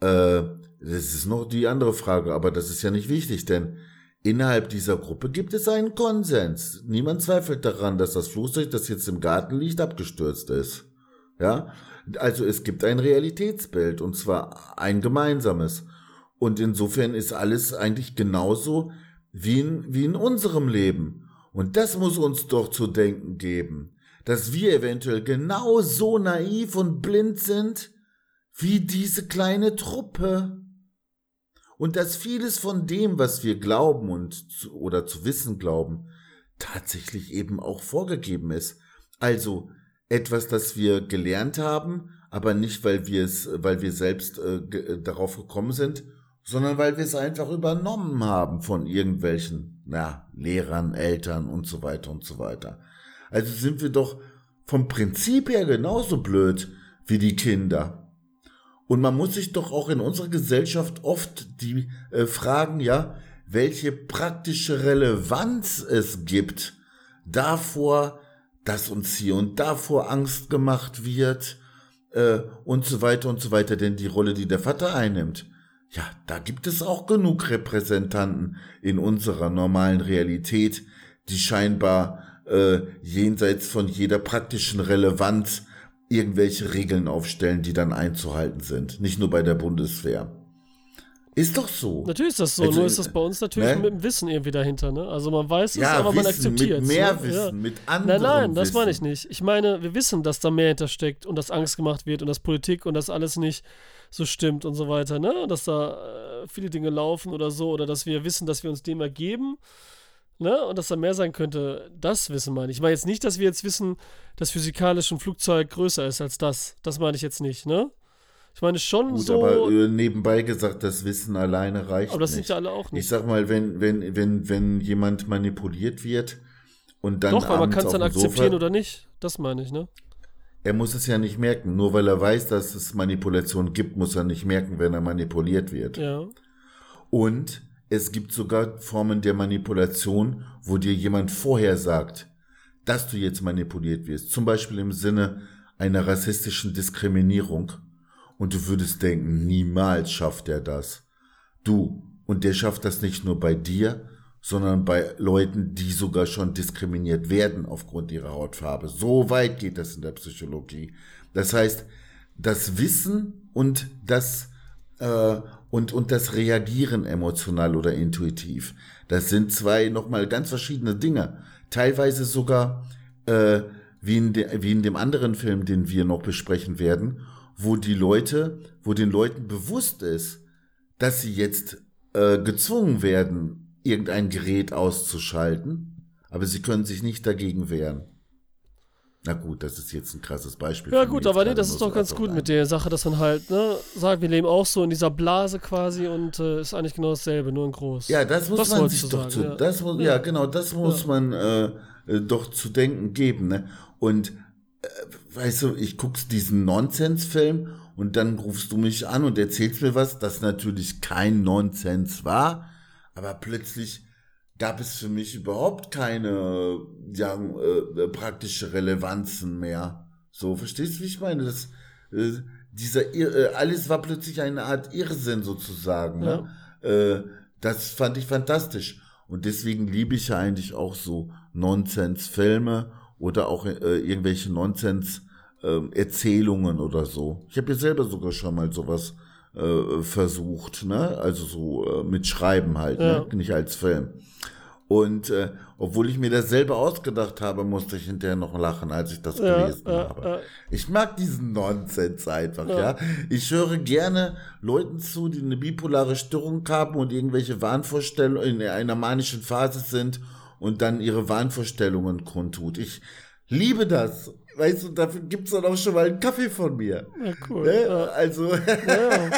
äh, das ist noch die andere Frage, aber das ist ja nicht wichtig, denn innerhalb dieser Gruppe gibt es einen Konsens. Niemand zweifelt daran, dass das Flugzeug, das jetzt im Garten liegt, abgestürzt ist. Ja, also es gibt ein Realitätsbild und zwar ein gemeinsames. Und insofern ist alles eigentlich genauso wie in, wie in unserem Leben. Und das muss uns doch zu denken geben, dass wir eventuell genauso naiv und blind sind wie diese kleine Truppe. Und dass vieles von dem, was wir glauben und zu, oder zu wissen glauben, tatsächlich eben auch vorgegeben ist. Also etwas, das wir gelernt haben, aber nicht, weil wir es, weil wir selbst äh, ge darauf gekommen sind, sondern weil wir es einfach übernommen haben von irgendwelchen, na, Lehrern, Eltern und so weiter und so weiter. Also sind wir doch vom Prinzip her genauso blöd wie die Kinder. Und man muss sich doch auch in unserer Gesellschaft oft die äh, fragen, ja, welche praktische Relevanz es gibt davor, dass uns hier und davor Angst gemacht wird äh, und so weiter und so weiter. Denn die Rolle, die der Vater einnimmt, ja, da gibt es auch genug Repräsentanten in unserer normalen Realität, die scheinbar äh, jenseits von jeder praktischen Relevanz irgendwelche Regeln aufstellen, die dann einzuhalten sind. Nicht nur bei der Bundeswehr. Ist doch so. Natürlich ist das so, Also, nur ist das bei uns natürlich ne? mit dem Wissen irgendwie dahinter, ne? Also man weiß es, ja, aber man Wissen, akzeptiert mit es. mehr ne? Wissen, Ja. mit anderem Nein, nein, das Wissen. meine ich nicht. Ich meine, wir wissen, dass da mehr hintersteckt und dass Angst gemacht wird und dass Politik und das alles nicht so stimmt und so weiter, ne? Und dass da äh, viele Dinge laufen oder so oder dass wir wissen, dass wir uns dem ergeben, ne? Und dass da mehr sein könnte, das wissen meine ich. Ich meine jetzt nicht, dass wir jetzt wissen, dass physikalisch ein Flugzeug größer ist als das. Das meine ich jetzt nicht, ne? Ich meine schon Gut, so, aber äh, nebenbei gesagt, das Wissen alleine reicht aber das sind ja alle auch ich nicht. sag mal, wenn, wenn, wenn, wenn jemand manipuliert wird und dann Doch, aber man kann es dann akzeptieren Sofa, oder nicht. Das meine ich, ne? er muss es ja nicht merken. Nur weil er weiß, dass es Manipulation gibt, muss er nicht merken, wenn er manipuliert wird. Ja. Und es gibt sogar Formen der Manipulation, wo dir jemand vorher sagt, dass du jetzt manipuliert wirst. Zum Beispiel im Sinne einer rassistischen Diskriminierung und du würdest denken, niemals schafft er das. Du, und der schafft das nicht nur bei dir, sondern bei Leuten, die sogar schon diskriminiert werden aufgrund ihrer Hautfarbe. So weit geht das in der Psychologie. Das heißt, das Wissen und das äh, und und das Reagieren emotional oder intuitiv, das sind zwei nochmal ganz verschiedene Dinge. Teilweise sogar äh, wie in, de, wie in dem anderen Film, den wir noch besprechen werden, wo die Leute, wo den Leuten bewusst ist, dass sie jetzt äh, gezwungen werden, irgendein Gerät auszuschalten, aber sie können sich nicht dagegen wehren. Na gut, das ist jetzt ein krasses Beispiel. Ja gut, aber nee, das ist doch ganz gut mit der Sache, dass man halt, ne, sagt, wir leben auch so in dieser Blase quasi und äh, ist eigentlich genau dasselbe, nur in groß. Ja, das muss das man sich doch sagen, zu, ja. Das muss, ja. ja. genau, das muss ja. man äh, äh, doch zu denken geben, ne? Und weißt du, ich guck's diesen Nonsens-Film und dann rufst du mich an und erzählst mir was, das natürlich kein Nonsens war, aber plötzlich gab es für mich überhaupt keine ja, äh, praktische Relevanzen mehr. So, verstehst du, wie ich meine? Das, äh, dieser äh, alles war plötzlich eine Art Irrsinn sozusagen. Ne? Ja. Äh, das fand ich fantastisch. Und deswegen liebe ich ja eigentlich auch so Nonsens-Filme oder auch äh, irgendwelche Nonsens-Erzählungen äh, oder so. Ich habe ja selber sogar schon mal sowas äh, versucht, ne? Also so äh, mit Schreiben halt, ne? ja. ne? nicht als Film. Und äh, obwohl ich mir das selber ausgedacht habe, musste ich hinterher noch lachen, als ich das ja, gelesen äh, habe. Ich mag diesen Nonsens einfach, ja. ja. Ich höre gerne Leuten zu, die eine bipolare Störung haben und irgendwelche Wahnvorstellungen in einer manischen Phase sind und dann ihre Wahnvorstellungen kundtut. Ich liebe das. Weißt du, dafür gibt es dann auch schon mal einen Kaffee von mir. Ja, cool. Ne? Ja. Also, ja.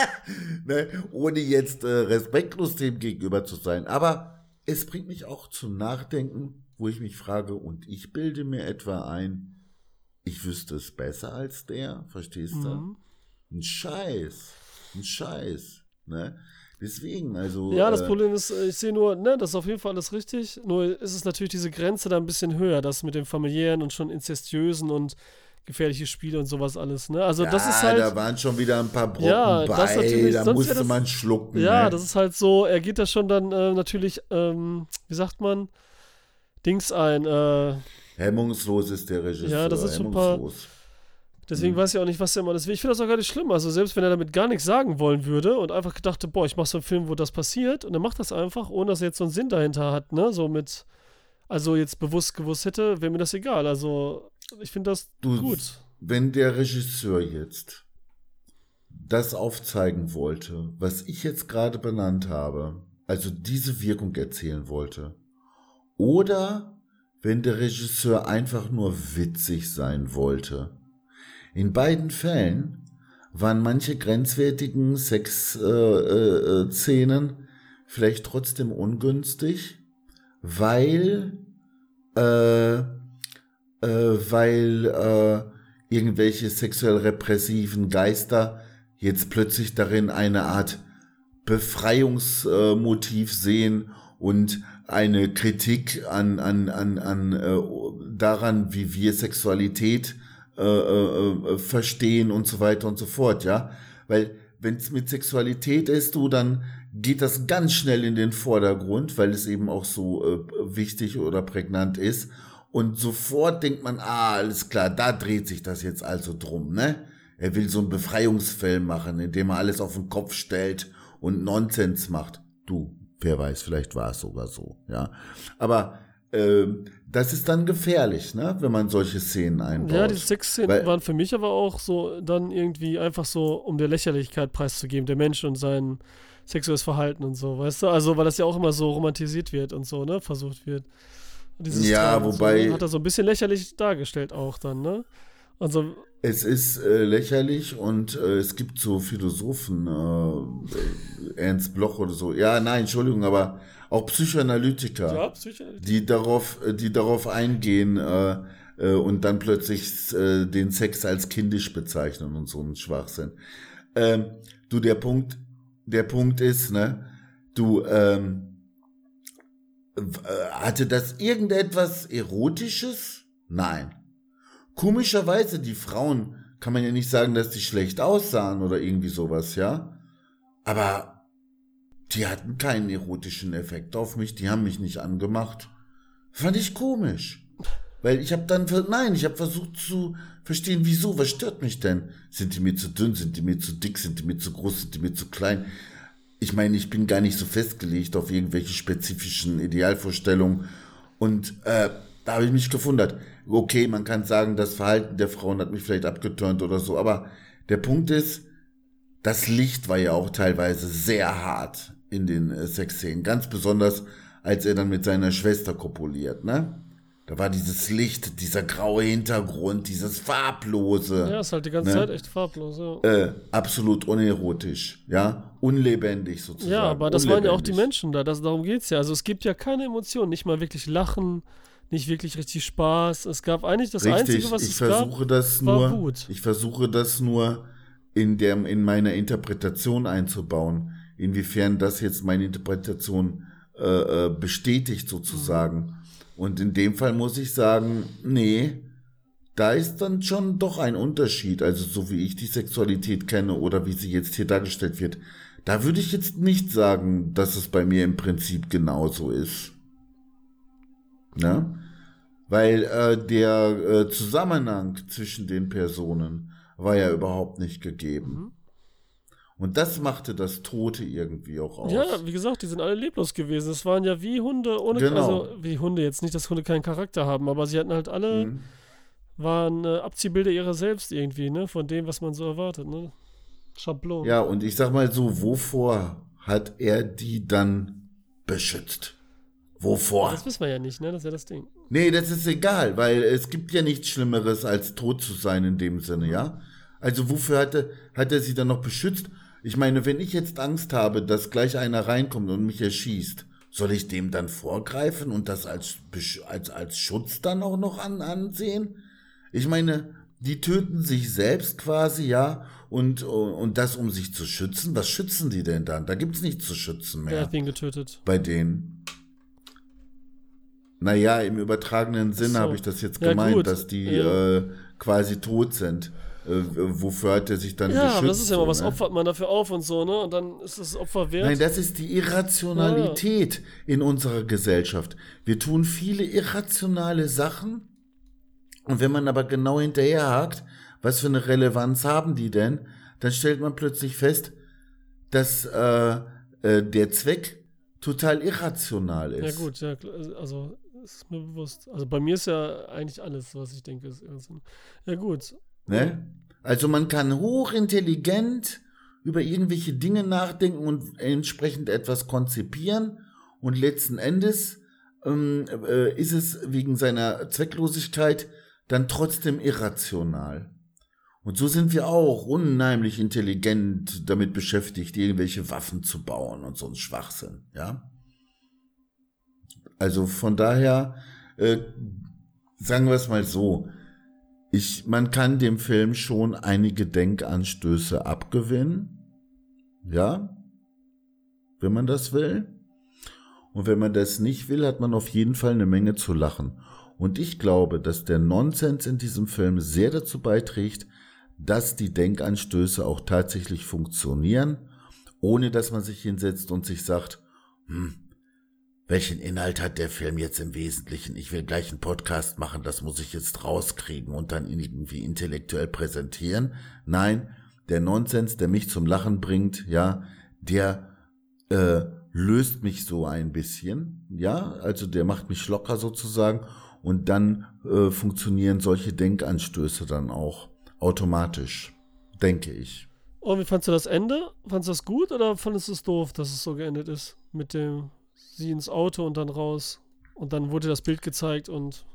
<laughs> ne? ohne jetzt äh, respektlos dem gegenüber zu sein. Aber es bringt mich auch zum Nachdenken, wo ich mich frage, und ich bilde mir etwa ein, ich wüsste es besser als der, verstehst du? Mhm. Ein Scheiß, ein Scheiß, ne? Deswegen, also. Ja, das äh, Problem ist, ich sehe nur, ne, das ist auf jeden Fall alles richtig. Nur ist es natürlich diese Grenze da ein bisschen höher, das mit dem familiären und schon inzestiösen und gefährliche Spiele und sowas alles, ne? Also ja, das ist halt. Da waren schon wieder ein paar Brocken ja, bei, da musste das, man schlucken. Ja, ne? das ist halt so, er geht da schon dann äh, natürlich, ähm, wie sagt man, Dings ein. Äh, Hemmungslos ist der Regisseur. Ja, das ist super. Deswegen mhm. weiß ich auch nicht, was er immer das will. Ich finde das auch gar nicht schlimm. Also selbst wenn er damit gar nichts sagen wollen würde und einfach gedachte, boah, ich mache so einen Film, wo das passiert und er macht das einfach, ohne dass er jetzt so einen Sinn dahinter hat, ne? So mit, also jetzt bewusst gewusst hätte, wäre mir das egal. Also ich finde das du, gut. Wenn der Regisseur jetzt das aufzeigen wollte, was ich jetzt gerade benannt habe, also diese Wirkung erzählen wollte, oder wenn der Regisseur einfach nur witzig sein wollte. In beiden Fällen waren manche grenzwertigen Sexszenen äh, äh, vielleicht trotzdem ungünstig, weil äh, äh, weil äh, irgendwelche sexuell repressiven Geister jetzt plötzlich darin eine Art Befreiungsmotiv sehen und eine Kritik an, an, an, an äh, daran, wie wir Sexualität äh, äh, verstehen und so weiter und so fort, ja. Weil wenn es mit Sexualität ist, du, dann geht das ganz schnell in den Vordergrund, weil es eben auch so äh, wichtig oder prägnant ist. Und sofort denkt man, ah, alles klar, da dreht sich das jetzt also drum, ne? Er will so einen Befreiungsfilm machen, indem er alles auf den Kopf stellt und Nonsens macht. Du, wer weiß, vielleicht war es sogar so, ja. Aber äh, das ist dann gefährlich, ne, wenn man solche Szenen einbaut. Ja, die Sexszenen waren für mich aber auch so dann irgendwie einfach so, um der Lächerlichkeit preiszugeben, der Mensch und sein sexuelles Verhalten und so, weißt du? Also, weil das ja auch immer so romantisiert wird und so, ne, versucht wird. ja, wobei. So, hat er so ein bisschen lächerlich dargestellt auch dann, ne? Also. Es ist äh, lächerlich und äh, es gibt so Philosophen, äh, Ernst Bloch oder so. Ja, nein, Entschuldigung, aber auch Psychoanalytiker, ja, Psychoanalytiker. die darauf, die darauf eingehen äh, äh, und dann plötzlich äh, den Sex als kindisch bezeichnen und so ein Schwachsinn. Ähm, du, der Punkt, der Punkt ist, ne, du, ähm, äh, hatte das irgendetwas Erotisches? Nein. Komischerweise, die Frauen kann man ja nicht sagen, dass die schlecht aussahen oder irgendwie sowas, ja. Aber die hatten keinen erotischen Effekt auf mich, die haben mich nicht angemacht. Fand ich komisch. Weil ich habe dann, nein, ich habe versucht zu verstehen, wieso, was stört mich denn? Sind die mir zu dünn, sind die mir zu dick, sind die mir zu groß, sind die mir zu klein? Ich meine, ich bin gar nicht so festgelegt auf irgendwelche spezifischen Idealvorstellungen. Und äh, da habe ich mich gewundert. Okay, man kann sagen, das Verhalten der Frauen hat mich vielleicht abgeturnt oder so, aber der Punkt ist, das Licht war ja auch teilweise sehr hart in den äh, Sexszenen. Ganz besonders, als er dann mit seiner Schwester kopuliert, ne? Da war dieses Licht, dieser graue Hintergrund, dieses farblose. Ja, ist halt die ganze ne? Zeit echt farblos, ja. Äh, absolut unerotisch, ja. Unlebendig sozusagen. Ja, aber das waren ja auch die Menschen da, das, darum geht's ja. Also es gibt ja keine Emotionen, nicht mal wirklich Lachen, nicht wirklich richtig Spaß. Es gab eigentlich das richtig, Einzige, was ich es versuche gab, das war nur, Wut. Ich versuche das nur in, der, in meiner Interpretation einzubauen. Inwiefern das jetzt meine Interpretation äh, äh bestätigt sozusagen. Mhm. Und in dem Fall muss ich sagen, nee, da ist dann schon doch ein Unterschied. Also so wie ich die Sexualität kenne oder wie sie jetzt hier dargestellt wird. Da würde ich jetzt nicht sagen, dass es bei mir im Prinzip genauso ist. Ne? Weil äh, der äh, Zusammenhang zwischen den Personen war ja überhaupt nicht gegeben. Mhm. Und das machte das Tote irgendwie auch aus. Ja, wie gesagt, die sind alle leblos gewesen. Es waren ja wie Hunde ohne, Genau. also wie Hunde jetzt nicht, dass Hunde keinen Charakter haben, aber sie hatten halt alle, Mhm. waren äh, Abziehbilder ihrer selbst irgendwie, ne, von dem, was man so erwartet, ne. Schablon. Ja, und ich sag mal so, wovor hat er die dann beschützt? Wovor? Das wissen wir ja nicht, ne, das ist ja das Ding. Nee, das ist egal, weil es gibt ja nichts Schlimmeres, als tot zu sein in dem Sinne, ja? Also wofür hat er, hat er sie dann noch beschützt? Ich meine, wenn ich jetzt Angst habe, dass gleich einer reinkommt und mich erschießt, soll ich dem dann vorgreifen und das als, als, als Schutz dann auch noch an, ansehen? Ich meine, die töten sich selbst quasi, ja, und, und das um sich zu schützen. Was schützen die denn dann? Da gibt's nichts zu schützen Wer mehr hat wen getötet? bei denen. Naja, im übertragenen Sinn so. habe ich das jetzt Ja, gemeint, gut. dass die Ja. äh, quasi tot sind. Äh, wofür hat er sich dann Ja, beschützt? aber das ist ja immer, was ne? opfert man dafür auf und so, ne, und dann ist das Opfer wert. Nein, das ist die Irrationalität in unserer Gesellschaft. Wir tun viele irrationale Sachen und wenn man aber genau hinterherhakt, was für eine Relevanz haben die denn, dann stellt man plötzlich fest, dass äh, äh, der Zweck total irrational ja ist. gut, ja, klar, also ist mir bewusst. Also bei mir ist ja eigentlich alles, was ich denke, ist Irrsinn. Ja gut. Ne? Also man kann hochintelligent über irgendwelche Dinge nachdenken und entsprechend etwas konzipieren und letzten Endes ähm, äh, ist es wegen seiner Zwecklosigkeit dann trotzdem irrational. Und so sind wir auch unheimlich intelligent damit beschäftigt, irgendwelche Waffen zu bauen und so ein Schwachsinn, ja. Also von daher, äh, sagen wir es mal so, ich, man kann dem Film schon einige Denkanstöße abgewinnen. Ja. Wenn man das will. Und wenn man das nicht will, hat man auf jeden Fall eine Menge zu lachen. Und ich glaube, dass der Nonsens in diesem Film sehr dazu beiträgt, dass die Denkanstöße auch tatsächlich funktionieren, ohne dass man sich hinsetzt und sich sagt, hm, welchen Inhalt hat der Film jetzt im Wesentlichen? Ich will gleich einen Podcast machen, das muss ich jetzt rauskriegen und dann irgendwie intellektuell präsentieren. Nein, der Nonsens, der mich zum Lachen bringt, ja, der äh, löst mich so ein bisschen, ja, also der macht mich locker sozusagen und dann äh, funktionieren solche Denkanstöße dann auch automatisch, denke ich. Und wie fandst du das Ende? Fandst du das gut oder fandest du es doof, dass es so geendet ist? Mit dem sie ins Auto und dann raus. Und dann wurde das Bild gezeigt und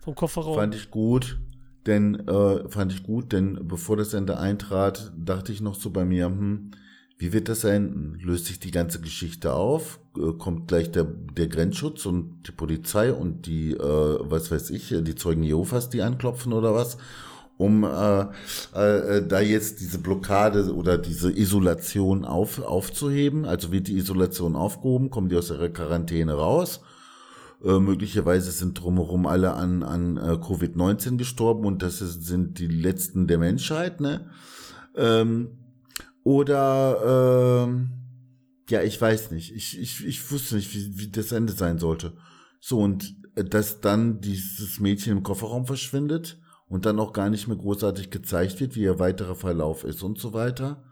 vom Kofferraum. Fand ich gut, denn äh, fand ich gut, denn bevor das Ende eintrat, dachte ich noch so bei mir, hm, wie wird das enden? Löst sich die ganze Geschichte auf? Äh, kommt gleich der, der Grenzschutz und die Polizei und die, äh, was weiß ich, die Zeugen Jehovas, die anklopfen oder was? Um äh, äh, da jetzt diese Blockade oder diese Isolation auf, aufzuheben. Also wird die Isolation aufgehoben, kommen die aus ihrer Quarantäne raus. Äh, möglicherweise sind drumherum alle an, an äh, Covid-19 gestorben und das ist, sind die letzten der Menschheit, ne? Ähm, oder ähm, ja, ich weiß nicht. Ich, ich, ich wusste nicht, wie, wie das Ende sein sollte. So, und äh, dass dann dieses Mädchen im Kofferraum verschwindet und dann auch gar nicht mehr großartig gezeigt wird, wie ihr weiterer Verlauf ist und so weiter.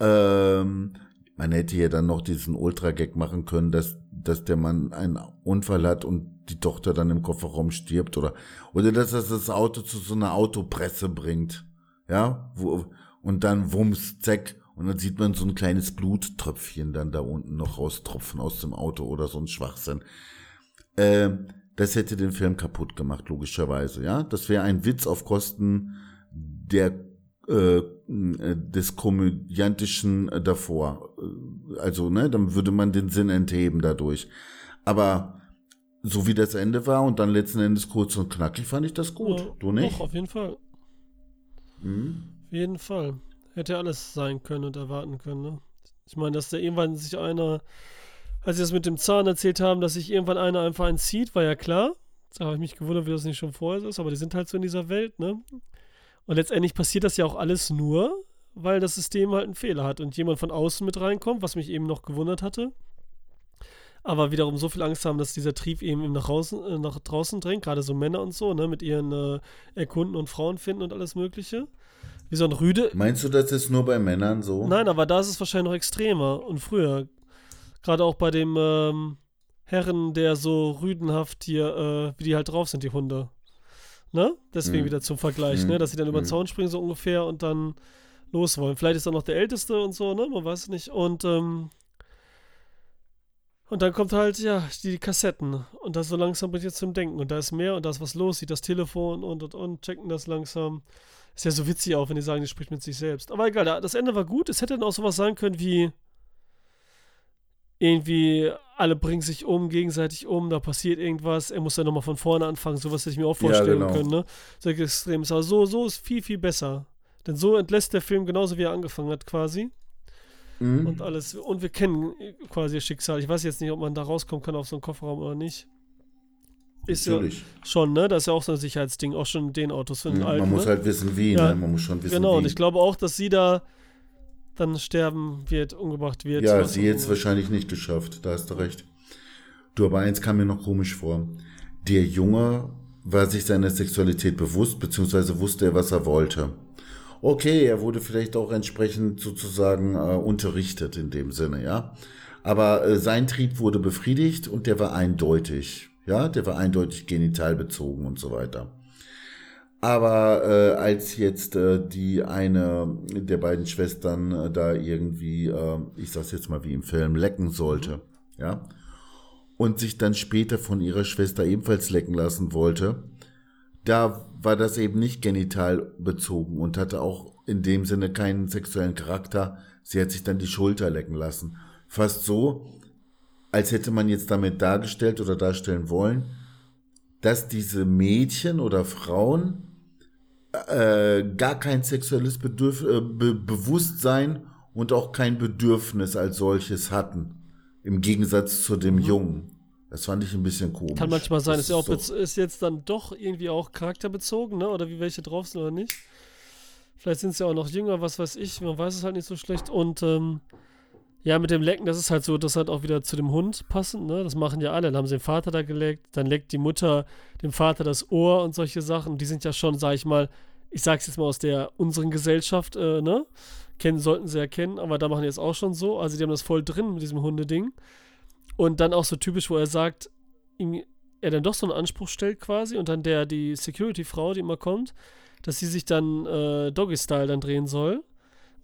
Ähm, man hätte ja dann noch diesen Ultra-Gag machen können, dass, dass der Mann einen Unfall hat und die Tochter dann im Kofferraum stirbt oder, oder dass das das Auto zu so einer Autopresse bringt. Ja, wo, und dann wumms, zack, und dann sieht man so ein kleines Bluttröpfchen dann da unten noch raustropfen aus dem Auto oder so ein Schwachsinn. Ähm, das hätte den Film kaputt gemacht, logischerweise, ja. Das wäre ein Witz auf Kosten der äh, des komödiantischen davor. Also, ne, dann würde man den Sinn entheben dadurch. Aber so wie das Ende war und dann letzten Endes kurz und knackig, fand ich das gut. Ja, du nicht? Doch, auf jeden Fall. Mhm. Auf jeden Fall. Hätte alles sein können und erwarten können, ne? Ich meine, dass da irgendwann sich einer als sie das mit dem Zahn erzählt haben, dass sich irgendwann einer einfach entzieht, war ja klar. Da habe ich mich gewundert, wie das nicht schon vorher ist, aber die sind halt so in dieser Welt, ne? Und letztendlich passiert das ja auch alles nur, weil das System halt einen Fehler hat und jemand von außen mit reinkommt, was mich eben noch gewundert hatte. Aber wiederum so viel Angst haben, dass dieser Trieb eben nach draußen, äh, nach draußen drängt, gerade so Männer und so, ne, mit ihren äh, Erkunden und Frauen finden und alles Mögliche. Wie so ein Rüde. Meinst du, das ist nur bei Männern so? Nein, aber da ist es wahrscheinlich noch extremer und früher. Gerade auch bei dem ähm, Herren, der so rüdenhaft hier, äh, wie die halt drauf sind, die Hunde. Ne? Deswegen hm. wieder zum Vergleich, hm. ne? Dass sie dann über den hm. Zaun springen, so ungefähr, und dann los wollen. Vielleicht ist er noch der Älteste und so, ne? Man weiß es nicht. Und, ähm, und dann kommt halt, ja, die Kassetten. Und das so langsam bringt jetzt zum Denken. Und da ist mehr und da ist was los, sieht das Telefon und und und, checken das langsam. Ist ja so witzig auch, wenn die sagen, die spricht mit sich selbst. Aber egal, das Ende war gut. Es hätte dann auch sowas sein können wie irgendwie alle bringen sich um, gegenseitig um, da passiert irgendwas, er muss dann nochmal von vorne anfangen, sowas hätte ich mir auch vorstellen ja, genau. können, ne? So extrem ist. Aber so, so ist viel, viel besser. Denn so entlässt der Film genauso, wie er angefangen hat, quasi. Mhm. Und alles. Und wir kennen quasi das Schicksal. Ich weiß jetzt nicht, ob man da rauskommen kann auf so einen Kofferraum oder nicht. Ist Natürlich. ja schon, ne? Das ist ja auch so ein Sicherheitsding, auch schon in den Autos für den mhm, alten. Man muss ne? halt wissen, wie, ja. ne? Man muss schon wissen, Genau, wie. und ich glaube auch, dass sie da dann sterben wird, umgebracht wird. Ja, sie jetzt wahrscheinlich nicht geschafft, da hast du recht. Du, aber eins kam mir noch komisch vor. Der Junge war sich seiner Sexualität bewusst, beziehungsweise wusste er, was er wollte. Okay, er wurde vielleicht auch entsprechend sozusagen äh, unterrichtet in dem Sinne, ja. Aber äh, sein Trieb wurde befriedigt und der war eindeutig, ja, der war eindeutig genital bezogen und so weiter. Aber äh, als jetzt äh, die eine der beiden Schwestern äh, da irgendwie, äh, ich sag's jetzt mal wie im Film, lecken sollte, ja, und sich dann später von ihrer Schwester ebenfalls lecken lassen wollte, da war das eben nicht genital bezogen und hatte auch in dem Sinne keinen sexuellen Charakter. Sie hat sich dann die Schulter lecken lassen. Fast so, als hätte man jetzt damit dargestellt oder darstellen wollen, dass diese Mädchen oder Frauen äh, gar kein sexuelles Bedürf äh, Be Bewusstsein und auch kein Bedürfnis als solches hatten. Im Gegensatz zu dem mhm. Jungen. Das fand ich ein bisschen komisch. Kann manchmal sein, das ist, auch so. ist jetzt dann doch irgendwie auch charakterbezogen, ne? Oder wie welche drauf sind oder nicht. Vielleicht sind sie ja auch noch jünger, was weiß ich, man weiß es halt nicht so schlecht. Und ähm, ja, mit dem Lecken, das ist halt so, das hat auch wieder zu dem Hund passend, ne? Das machen ja alle. Dann haben sie den Vater da geleckt, dann leckt die Mutter dem Vater das Ohr und solche Sachen. Die sind ja schon, sag ich mal, ich sag's jetzt mal aus der unseren Gesellschaft, äh, ne? Kennen sollten sie erkennen, aber da machen die es auch schon so. Also die haben das voll drin mit diesem Hundeding. Und dann auch so typisch, wo er sagt, ihm, er dann doch so einen Anspruch stellt quasi und dann der, die Security-Frau, die immer kommt, dass sie sich dann äh, Doggy-Style dann drehen soll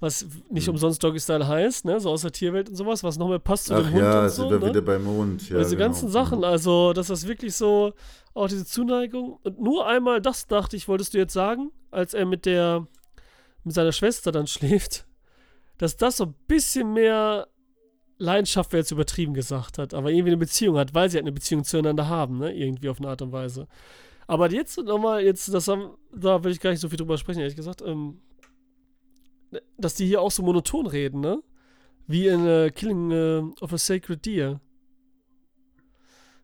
was nicht mhm. umsonst Doggy Style heißt, ne, so aus der Tierwelt und sowas, was noch mehr passt zu Ach dem Hund ja, und so. sind wir ne? wieder beim Hund. Ja, diese genau. ganzen Sachen, mhm. also, dass das wirklich so, auch diese Zuneigung. Und nur einmal, das dachte ich, wolltest du jetzt sagen, als er mit der, mit seiner Schwester dann <laughs> schläft, dass das so ein bisschen mehr Leidenschaft, wer jetzt übertrieben gesagt hat, aber irgendwie eine Beziehung hat, weil sie halt eine Beziehung zueinander haben, ne, irgendwie auf eine Art und Weise. Aber jetzt nochmal, jetzt, das haben, da will ich gar nicht so viel drüber sprechen, ehrlich gesagt, ähm, dass die hier auch so monoton reden, ne? Wie in uh, Killing uh, of a Sacred Deer.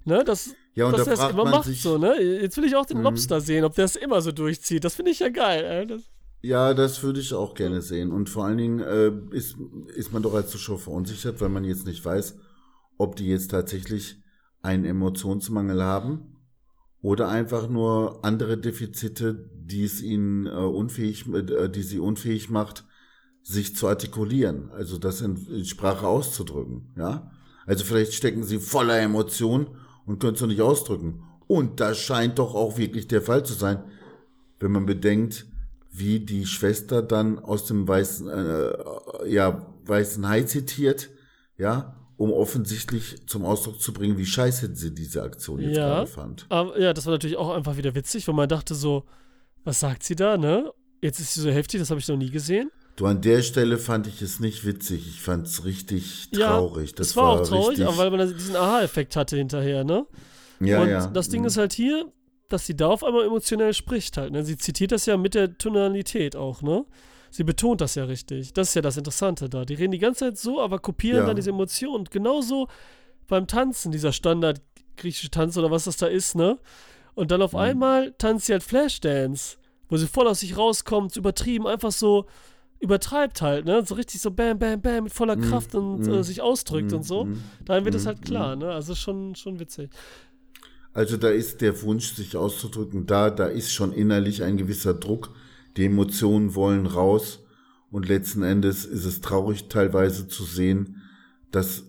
Ne, das, Ja, und dass da er es immer man macht sich- so, ne? Jetzt will ich auch den Mhm. Lobster sehen, ob der es immer so durchzieht. Das finde ich ja geil, ey. Das, Ja, das würde ich auch gerne sehen. Und vor allen Dingen äh, ist, ist man doch als Zuschauer verunsichert, weil man jetzt nicht weiß, ob die jetzt tatsächlich einen Emotionsmangel haben oder einfach nur andere Defizite, die es ihnen äh, unfähig, äh, die sie unfähig macht, sich zu artikulieren, also das in, in Sprache auszudrücken, ja. Also vielleicht stecken sie voller Emotion und können es noch nicht ausdrücken. Und das scheint doch auch wirklich der Fall zu sein, wenn man bedenkt, wie die Schwester dann aus dem weißen, äh, ja, weißen Hai zitiert, ja, um offensichtlich zum Ausdruck zu bringen, wie scheiße sie diese Aktion jetzt Ja. gerade fand. aber ja, das war natürlich auch einfach wieder witzig, weil man dachte so, was sagt sie da, ne? Jetzt ist sie so heftig, das habe ich noch nie gesehen. Du, an der Stelle fand ich es nicht witzig. Ich fand es richtig Ja, traurig. Das, war, auch traurig, aber weil man diesen Aha-Effekt hatte hinterher, ne? ja, und ja. das Ding Mhm. ist halt hier, dass sie da auf einmal emotionell spricht halt. Ne? Sie zitiert das ja mit der Tonalität auch, ne? Sie betont das ja richtig. Das ist ja das Interessante da. Die reden die ganze Zeit so, aber kopieren Ja. dann diese Emotionen. Und genauso beim Tanzen, dieser Standard griechische Tanz oder was das da ist, ne? Und dann auf Mhm. einmal tanzt sie halt Flashdance, wo sie voll aus sich rauskommt, übertrieben, einfach so übertreibt halt, ne? So richtig so bam, bam, bam, mit voller Mhm. Kraft und Mhm. äh, sich ausdrückt Mhm. und so. Mhm. Dann wird es Mhm. halt klar, ne? Also schon, schon witzig. Also da ist der Wunsch, sich auszudrücken, da, da ist schon innerlich ein gewisser Druck. Die Emotionen wollen raus. Und letzten Endes ist es traurig teilweise zu sehen, dass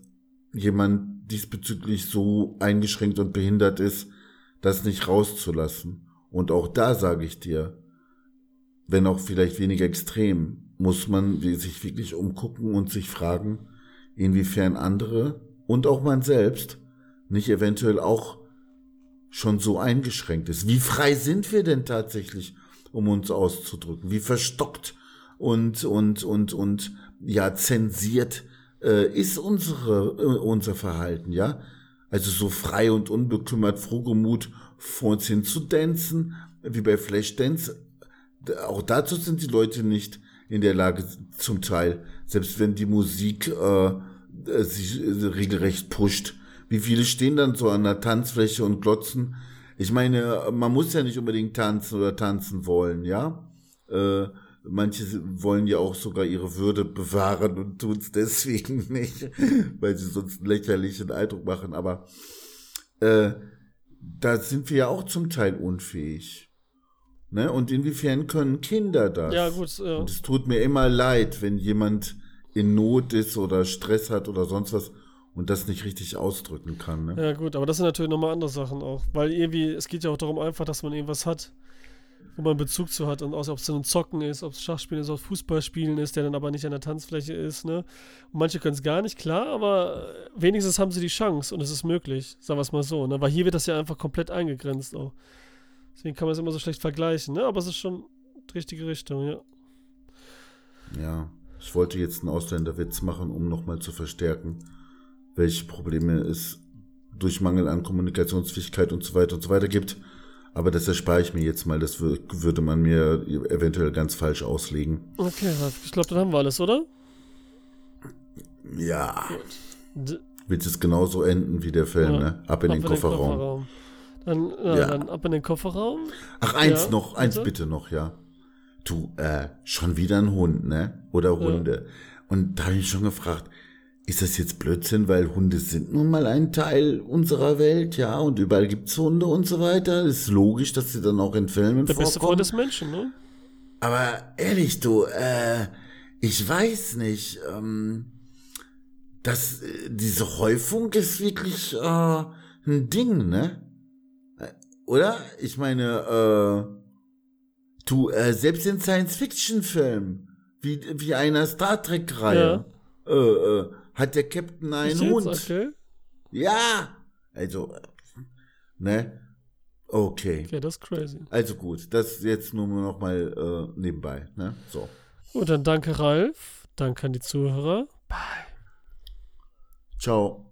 jemand diesbezüglich so eingeschränkt und behindert ist, das nicht rauszulassen. Und auch da sage ich dir, wenn auch vielleicht weniger extrem, muss man sich wirklich umgucken und sich fragen, inwiefern andere und auch man selbst nicht eventuell auch schon so eingeschränkt ist. Wie frei sind wir denn tatsächlich, um uns auszudrücken? Wie verstockt und und und und ja zensiert äh, ist unsere äh, unser Verhalten, ja? Also so frei und unbekümmert, frohgemut vor uns hin zu dancen, wie bei Flashdance. Auch dazu sind die Leute nicht in der Lage, zum Teil, selbst wenn die Musik äh, äh, sich äh, regelrecht pusht. Wie viele stehen dann so an der Tanzfläche und glotzen? Ich meine, man muss ja nicht unbedingt tanzen oder tanzen wollen, ja? Äh, manche wollen ja auch sogar ihre Würde bewahren und tun es deswegen <laughs> nicht, weil sie sonst einen lächerlichen Eindruck machen. Aber äh, da sind wir ja auch zum Teil unfähig. Ne? Und inwiefern können Kinder das? Ja, gut, ja. Und es tut mir immer leid, wenn jemand in Not ist oder Stress hat oder sonst was und das nicht richtig ausdrücken kann. Ne? Ja, gut, aber das sind natürlich nochmal andere Sachen auch. Weil irgendwie, es geht ja auch darum einfach, dass man irgendwas hat, wo man Bezug zu hat. Und auch, ob es ein Zocken ist, ob es Schachspielen ist, ob es Fußballspielen ist, der dann aber nicht an der Tanzfläche ist, ne? Und manche können es gar nicht, klar, aber wenigstens haben sie die Chance und es ist möglich, sagen wir es mal so, ne? Weil hier wird das ja einfach komplett eingegrenzt auch. Deswegen kann man es immer so schlecht vergleichen, ne? Aber es ist schon die richtige Richtung, ja. Ja, ich wollte jetzt einen Ausländerwitz machen, um nochmal zu verstärken, welche Probleme es durch Mangel an Kommunikationsfähigkeit und so weiter und so weiter gibt. Aber das erspare ich mir jetzt mal, das wür- würde man mir eventuell ganz falsch auslegen. Okay, ich glaube, dann haben wir alles, oder? Ja, wird es genauso enden wie der Film, Ja, ne? Ab in den Kofferraum. Dann, ja, Ja. dann ab in den Kofferraum. Ach, eins Ja, noch, eins bitte? bitte noch, ja. Du, äh, schon wieder ein Hund, ne? Oder Hunde. Und da habe ich mich schon gefragt, ist das jetzt Blödsinn, weil Hunde sind nun mal ein Teil unserer Welt, ja, und überall gibt's Hunde und so weiter. Ist logisch, dass sie dann auch in Filmen Der beste Freund vorkommen. des Menschen, ne? Aber ehrlich, du, äh, ich weiß nicht, ähm, dass äh, diese Häufung ist wirklich äh, ein Ding, ne? Oder? Ich meine, äh, du, äh, selbst in Science-Fiction-Filmen, wie, wie einer Star Trek-Reihe, äh, äh, hat der Captain einen jetzt? Hund. Okay. Ja! Also, ne? Okay. okay, das ist crazy. Also gut, das jetzt nur noch mal äh, nebenbei, ne? So. Gut, dann danke Ralf. Danke an die Zuhörer. Ciao.